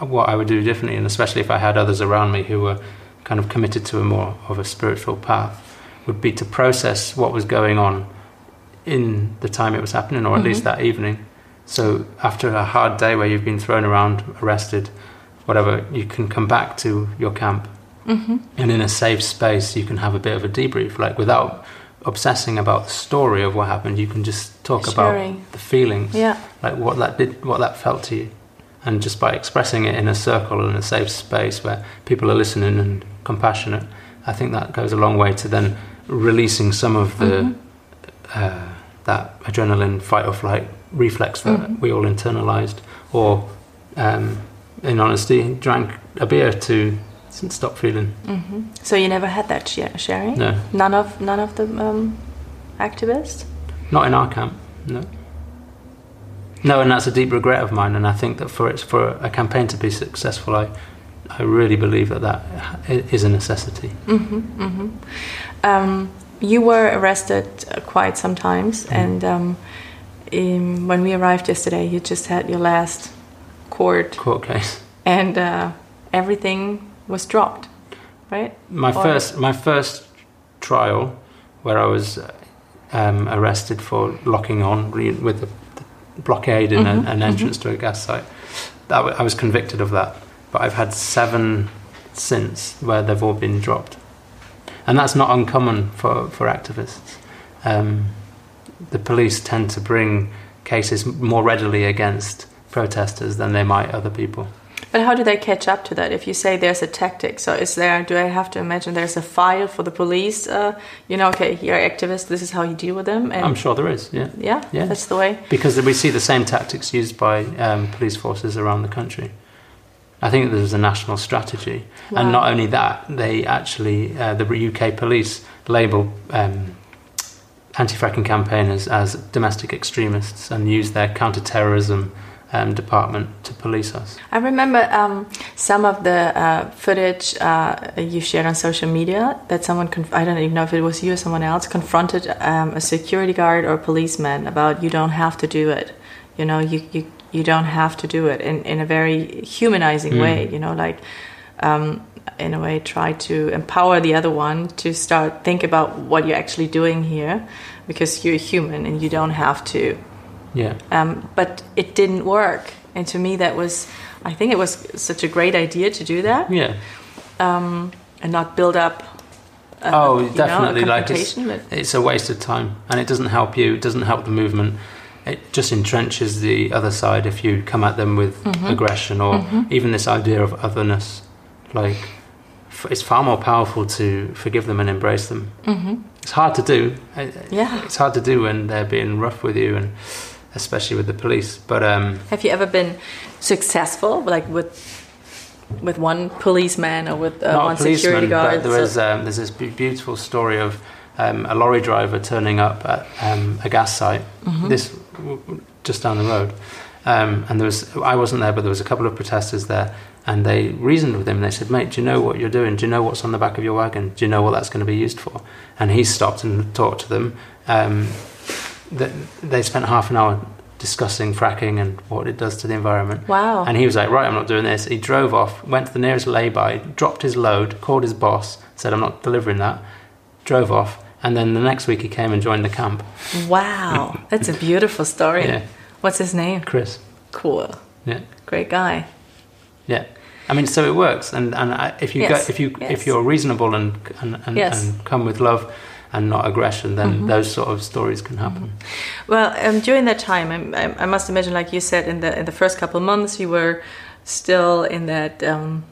what I would do differently, and especially if I had others around me who were kind of committed to a more of a spiritual path, would be to process what was going on in the time it was happening, or at Mhm. least that evening. So after a hard day where you've been thrown around, arrested, whatever, you can come back to your camp, Mhm. and in a safe space, you can have a bit of a debrief, like without obsessing about the story of what happened. You can just talk Sharing. about the feelings Yeah, like what that did, what that felt to you, and just by expressing it in a circle in a safe space where people are listening and compassionate, I think that goes a long way to then releasing some of the Mhm. uh, that adrenaline fight or flight reflex that Mhm. we all internalized, or um, in honesty, drank a beer to stop feeling. hmm So you never had that sharing? No, None of none of the um, activists. not in our camp. No. No, and that's a deep regret of mine. And I think that for it, for a campaign to be successful, I, I really believe that that is a necessity. hmm hmm Um, you were arrested quite some times, Mhm. and um, in, when we arrived yesterday, you just had your last court, Court case. and uh, everything was dropped, right? My Or- first, my first trial, where I was um, arrested for locking on re- with the, the blockade in Mhm, a, an entrance to a gas site. That w- I was convicted of that, but I've had seven since where they've all been dropped, and that's not uncommon for for activists. Um, the police tend to bring cases more readily against protesters than they might other people. But how do they catch up to that? If you say there's a tactic, so is there? Do I have to imagine there's a file for the police? Uh, you know, okay, here are activists. This is how you deal with them. And I'm sure there is, yeah. yeah, Yeah. that's the way. Because we see the same tactics used by um, police forces around the country. I think there's a national strategy. And not only that, they actually, uh, the UK police label um, anti fracking campaigners as domestic extremists and use their counter terrorism um, department to police us. I remember um, some of the uh, footage uh, you shared on social media that someone, conf- I don't even know if it was you or someone else, confronted um, a security guard or a policeman about you don't have to do it. You know, you, you, you don't have to do it in, in a very humanizing Mm. way, you know, like um, in a way try to empower the other one to start think about what you're actually doing here because you're human and you don't have to Yeah. um, but it didn't work. And to me, that was, I think it was such a great idea to do that Yeah. um, and not build up. uh, Oh, you know, a definitely, like, it's- It's a waste of time and it doesn't help you, it doesn't help the movement. It just entrenches the other side if you come at them with Mhm. aggression or Mhm. even this idea of otherness. Like, f- it's far more powerful to forgive them and embrace them. Mhm. It's hard to do. Yeah. It's hard to do when they're being rough with you and especially with the police. But um, Have you ever been successful, like with with one policeman or with uh, one security guard? but there was um, there's this beautiful story of um, a lorry driver turning up at um, a gas site. Mhm. This just down the road, um, and there was I wasn't there, but there was a couple of protesters there, and they reasoned with him. They said, "Mate, do you know what you're doing? Do you know what's on the back of your wagon? Do you know what that's going to be used for?" And he stopped and talked to them. Um, they spent half an hour discussing fracking and what it does to the environment. wow. And he was like, right, I'm not doing this. He drove off, went to the nearest lay-by, dropped his load, called his boss, said, I'm not delivering that, drove off, and then the next week he came and joined the camp. wow, that's a beautiful story. Yeah, What's his name? Chris. Cool. Yeah, Great guy. yeah. I mean, so it works, and and I, if you Yes, go, if you yes. if you're reasonable and and, and, Yes. and come with love and not aggression, then Mhm. those sort of stories can happen. Well, um, during that time, I, I, must imagine, like you said, in the in the first couple of months, you were still in that um,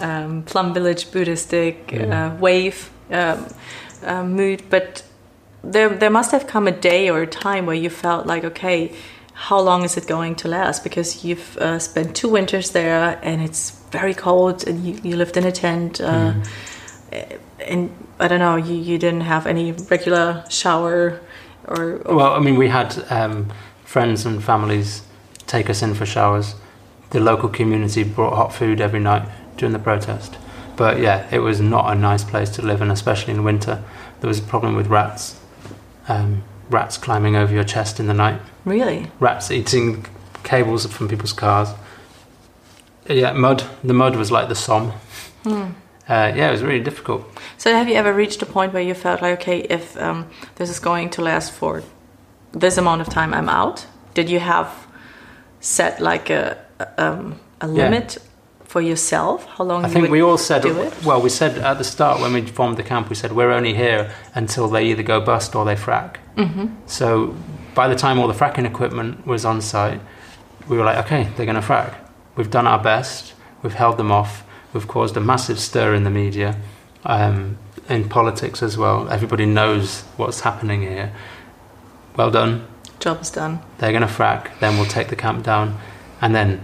um, Plum Village Buddhistic uh, wave um, uh, mood. But there there must have come a day or a time where you felt like, okay, how long is it going to last? Because you've uh, spent two winters there, and it's very cold, and you, you lived in a tent. Uh, Mhm. And I don't know, you, you didn't have any regular shower or, or Well, I mean, we had um, friends and families take us in for showers. The local community brought hot food every night during the protest. But yeah, it was not a nice place to live in, especially in winter. There was a problem with rats. Um, rats climbing over your chest in the night. really. Rats eating cables from people's cars. Yeah, mud. The mud was like the Somme. Hmm. Uh, yeah, it was really difficult. So have you ever reached a point where you felt like, okay, if um, this is going to last for this amount of time, I'm out? Did you have set like a um, a Yeah. limit for yourself? How long I you think we all said, well, we said at the start when we formed the camp, we said we're only here until they either go bust or they frack. hmm So by the time all the fracking equipment was on site, we were like, okay, they're going to frack. We've done our best. We've held them off. We've caused a massive stir in the media, um, in politics as well. Everybody knows what's happening here. well done. Job is done. They're going to frack. Then we'll take the camp down, and then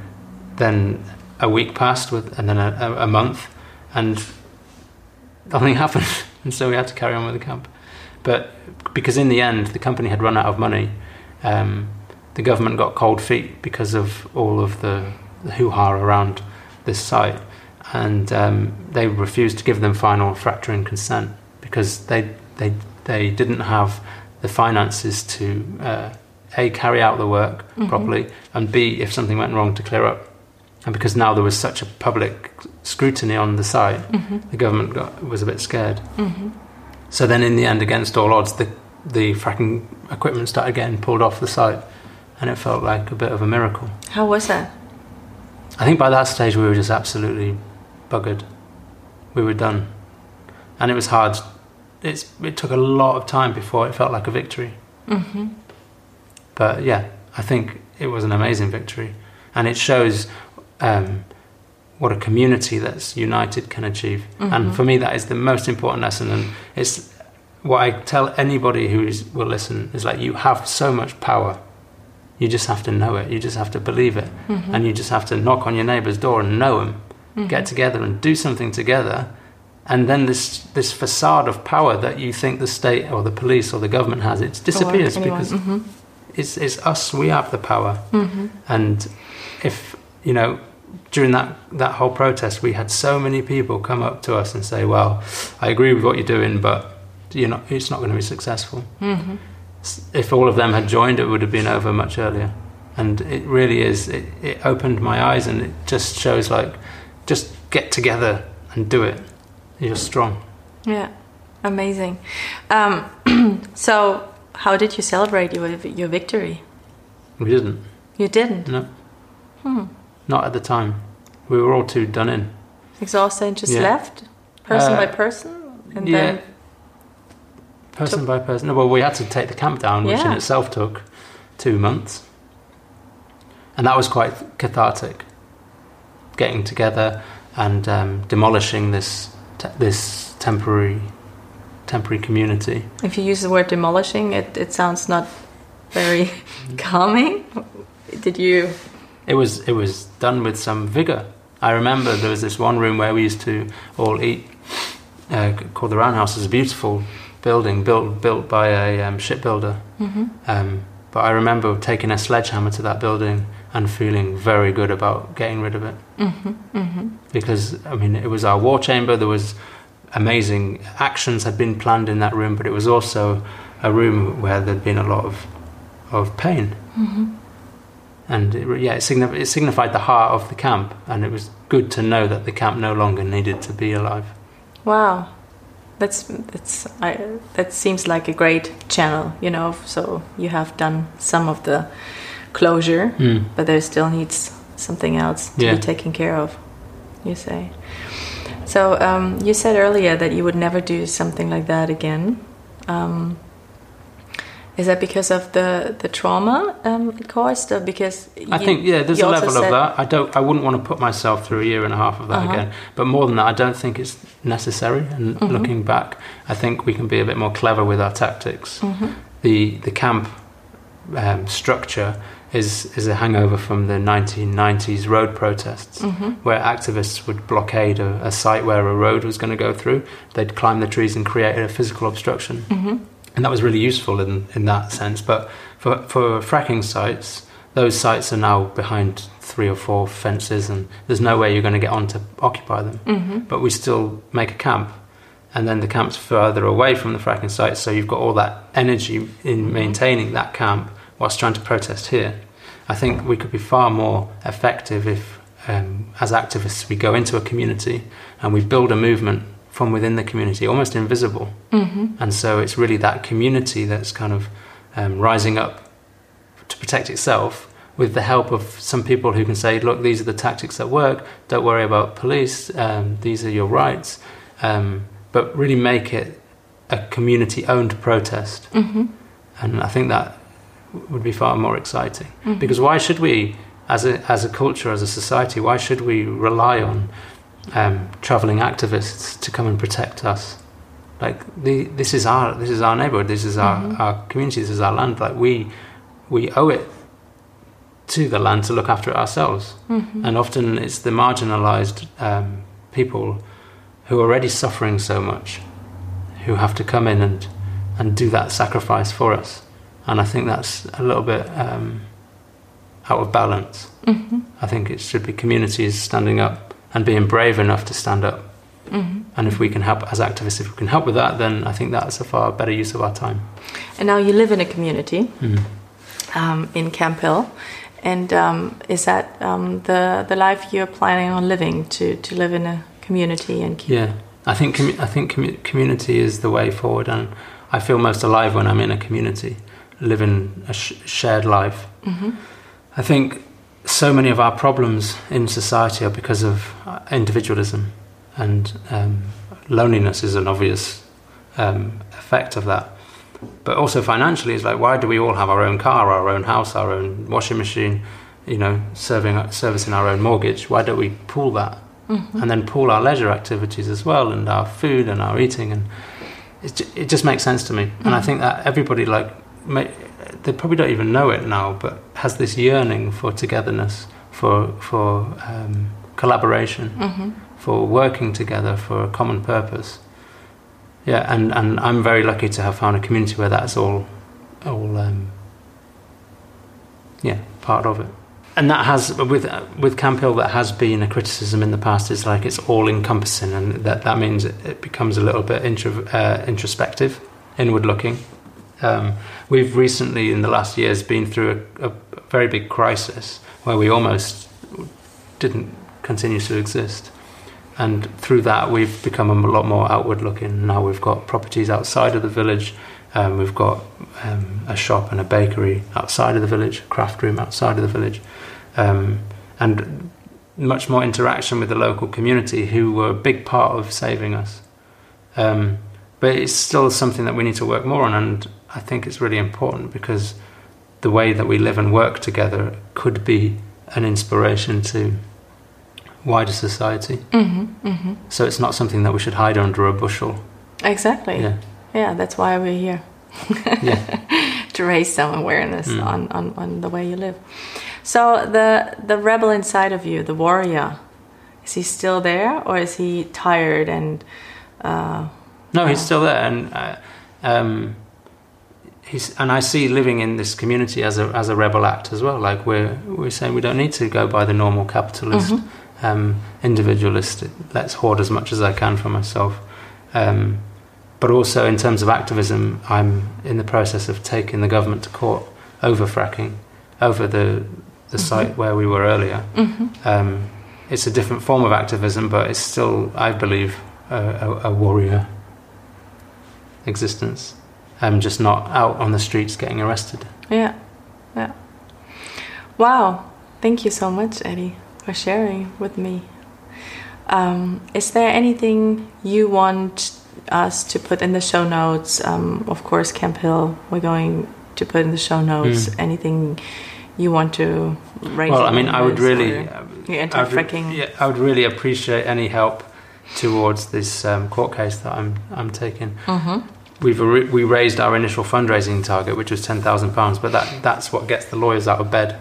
then a week passed with, and then a, a, month, and nothing happened, and so we had to carry on with the camp. But because in the end the company had run out of money, um, the government got cold feet because of all of the, the hoo ha around this site, and um, they refused to give them final fracturing consent because they they they didn't have the finances to uh, a carry out the work properly, and b if something went wrong to clear up. And because now there was such a public scrutiny on the site, the government got, was a bit scared. So then, in the end, against all odds, the the fracking equipment started getting pulled off the site, and it felt like a bit of a miracle. How was that? I think by that stage we were just absolutely buggered. We were done, and it was hard. It's it took a lot of time before it felt like a victory. Mm-hmm. But yeah, I think it was an amazing victory, and it shows um, what a community that's united can achieve. And for me, that is the most important lesson. And it's what I tell anybody who is, will listen is like you have so much power. You just have to know it. You just have to believe it, and you just have to knock on your neighbour's door and know him. Get together and do something together, and then this this facade of power that you think the state or the police or the government has, it disappears because Mhm. it's it's us. We have the power, Mm-hmm. and if you know during that that whole protest, we had so many people come up to us and say, "Well, I agree with what you're doing, but you're not. It's not going to be successful." Mm-hmm. If all of them had joined, it would have been over much earlier. And it really is. It, it opened my eyes, and it just shows like, just get together and do it. You're strong. Yeah, amazing. Um, so, how did you celebrate your your victory? We didn't. You didn't. No. Hmm. Not at the time. We were all too done in. Exhausted and just Yeah. left, person Uh, by person, and yeah. then person by person. No, well, we had to take the camp down, which in itself took two months, and that was quite cathartic. Getting together and um, demolishing this te- this temporary temporary community. if you use the word demolishing, it it sounds not very calming. Did you? It was it was done with some vigor. I remember there was this one room where we used to all eat, uh, called the Roundhouse. It's a beautiful building built built by a um, shipbuilder. Mm-hmm. Um, but I remember taking a sledgehammer to that building and feeling very good about getting rid of it Mm-hmm. Mm-hmm. because I mean it was our war chamber. There was amazing actions had been planned in that room, but it was also a room where there'd been a lot of of pain. Mm-hmm. And it, yeah, it, signif- it signified the heart of the camp, and it was good to know that the camp no longer needed to be alive. Wow, that's that's I, that seems like a great channel. You know, so you have done some of the closure, but there still needs something else to Yeah. be taken care of. You say. So um, you said earlier that you would never do something like that again. Um, is that because of the the trauma um, it caused, or because I think yeah, there's a level of that. I don't. I wouldn't want to put myself through a year and a half of that Uh-huh. again. But more than that, I don't think it's necessary. And Mhm. looking back, I think we can be a bit more clever with our tactics. Mhm. The the camp um, structure is is a hangover from the 1990s road protests. Mhm. where activists would blockade a, a site where a road was going to go through. They'd climb the trees and create a physical obstruction, Mhm. and that was really useful in, in that sense. But for, for fracking sites, those sites are now behind three or four fences, and there's no way you're going to get on to occupy them. Mhm. But we still make a camp, and then the camp's further away from the fracking site, so you've got all that energy in maintaining that camp whilst trying to protest here. I think we could be far more effective if, um, as activists, we go into a community and we build a movement from within the community, almost invisible. Mhm. And so it's really that community that's kind of um, rising up to protect itself with the help of some people who can say, look, these are the tactics that work, don't worry about police, um, these are your rights, um, but really make it a community owned protest. Mhm. And I think that would be far more exciting. Mhm. Because why should we, as a, as a culture, as a society, why should we rely on um, travelling activists to come and protect us? Like the, this is our this is our neighborhood. This is our, Mm-hmm. our community. This is our land. Like we we owe it to the land to look after it ourselves. Mm-hmm. And often it's the marginalized um, people who are already suffering so much who have to come in and and do that sacrifice for us. And I think that's a little bit um, out of balance. Mm-hmm. I think it should be communities standing up and being brave enough to stand up. Mm-hmm. And if we can help as activists, if we can help with that, then I think that's a far better use of our time. And now you live in a community Mm. um, in Camphill. And um, is that um, the the life you're planning on living to, to live in a community and keep Yeah, I think commu- I think commu- community is the way forward, and I feel most alive when I'm in a community, living a sh- shared life. I think so many of our problems in society are because of uh, individualism, and um, loneliness is an obvious um, effect of that. But also financially, it's like why do we all have our own car, our own house, our own washing machine, you know, serving servicing our own mortgage? Why don't we pool that? and then pool our leisure activities as well and our food and our eating and it, it just makes sense to me and i think that everybody like they probably don't even know it now but has this yearning for togetherness for for um, collaboration for working together for a common purpose. Yeah and and i'm very lucky to have found a community where that's all all um, yeah part of it. And that has with with Camphill that has been a criticism in the past. Is like it's all encompassing and that that means it, it becomes a little bit intro, uh, introspective inward looking. Um, we've recently in the last years been through a, a very big crisis where we almost didn't continue to exist. And through that we've become a lot more outward looking. Now we've got properties outside of the village. Um, we've got um, a shop and a bakery outside of the village, a craft room outside of the village, um, and much more interaction with the local community who were a big part of saving us. Um, but it's still something that we need to work more on, and I think it's really important because the way that we live and work together could be an inspiration to wider society. Mm-hmm, mm-hmm. So it's not something that we should hide under a bushel. Exactly. Yeah, Yeah, that's why we're here. yeah. to raise some awareness Mm. on, on, on the way you live. So the the rebel inside of you, the warrior, is he still there or is he tired and uh, No, he's still there, and uh, um, he's and I see living in this community as a as a rebel act as well. Like we're we're saying we don't need to go by the normal capitalist, um, individualist. Let's hoard as much as I can for myself. Um, but also in terms of activism, I'm in the process of taking the government to court over fracking, over the the site where we were earlier. Um, it's a different form of activism, but it's still, I believe, a, a, a warrior existence. I'm just not out on the streets getting arrested. yeah, yeah. Wow, thank you so much, Eddie, for sharing with me. Um, is there anything you want us to put in the show notes? Um, of course, Camphill, we're going to put in the show notes. Mm. Anything you want to raise? Well, I mean, I would really, or You're I anti-fracking. yeah, I would really appreciate any help towards this um, court case that I'm I'm taking. Mhm. We've re- we raised our initial fundraising target, which was ten thousand pounds, but that that's what gets the lawyers out of bed.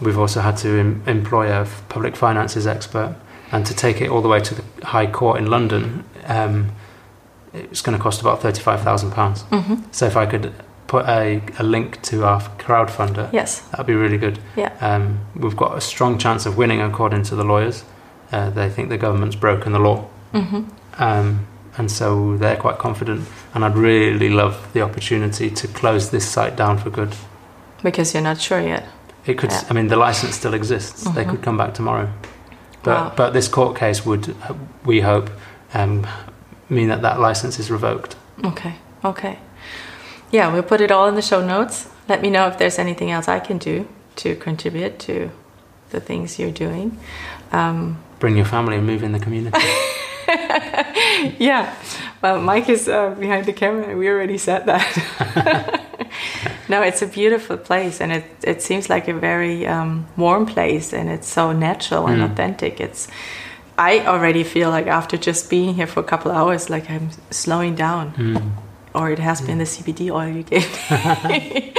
We've also had to em- employ a public finances expert, and to take it all the way to the High Court in London, um, it's going to cost about thirty-five thousand pounds. Mhm. So if I could put a, a link to our crowdfunder, Yes. that'd be really good. Yeah. Um, we've got a strong chance of winning, according to the lawyers. Uh, they think the government's broken the law, Mm-hmm. um, and so they're quite confident. And I'd really love the opportunity to close this site down for good. Because you're not sure yet. It could, Yeah. I mean, the license still exists. They Mhm. could come back tomorrow, but Wow. but this court case would, we hope, um, mean that that license is revoked. Okay. Okay. Yeah, we'll put it all in the show notes. Let me know if there's anything else I can do to contribute to the things you're doing. Um, Bring your family and move in the community. yeah. Well, Mike is uh, behind the camera. We already said that. no, it's a beautiful place, and it it seems like a very um, warm place, and it's so natural and Mm. authentic. It's I already feel like after just being here for a couple hours, like I'm slowing down. Mm. Or it has been the CBD oil you gave me.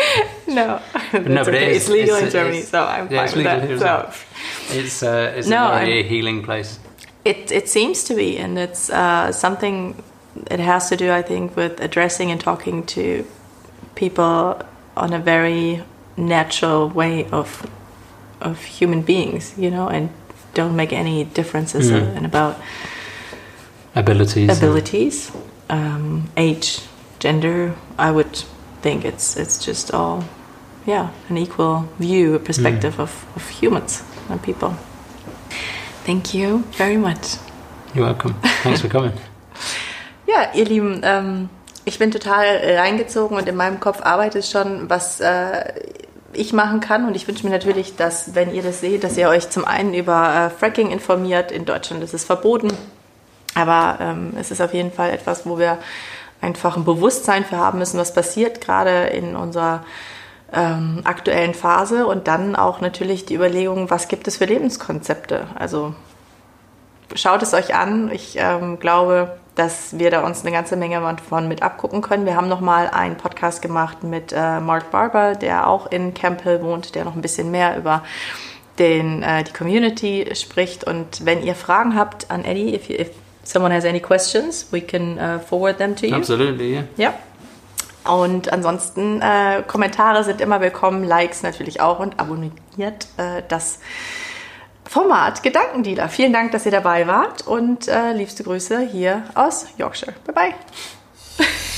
no, no, but okay. it is, it's legal it's, in Germany, so I'm yeah, fine it's with legal that. here So. It's uh, it's No, a very I'm- healing place. It it seems to be, and it's uh, something. It has to do, I think, with addressing and talking to people on a very natural way of of human beings, you know, and don't make any differences Mm. and about Abilities. abilities, um, age, gender. I would think it's it's just all, yeah, an equal view, a perspective of, of humans and people. Thank you very much. You're welcome. Thanks for coming. Ja, ihr Lieben, ähm, ich bin total reingezogen und in meinem Kopf arbeitet schon, was äh, ich machen kann. Und ich wünsche mir natürlich, dass, wenn ihr das seht, dass ihr euch zum einen über äh, Fracking informiert. In Deutschland ist es verboten. Aber ähm, es ist auf jeden Fall etwas, wo wir einfach ein Bewusstsein für haben müssen, was passiert gerade in unserer ähm, aktuellen Phase. Und dann auch natürlich die Überlegung, was gibt es für Lebenskonzepte? Also schaut es euch an. Ich ähm, glaube, dass wir da uns eine ganze Menge von mit abgucken können. Wir haben noch mal einen Podcast gemacht mit äh, Mark Barber, der auch in Camp Hill wohnt, der noch ein bisschen mehr über den, äh, die Community spricht. Und wenn ihr Fragen habt an Eddie, if, you, if someone has any questions, we can uh, forward them to you. Absolutely, yeah. Ja. Und ansonsten, äh, Kommentare sind immer willkommen, Likes natürlich auch und abonniert äh, das Format Gedankendealer. Vielen Dank, dass ihr dabei wart und äh, liebste Grüße hier aus Yorkshire. Bye bye.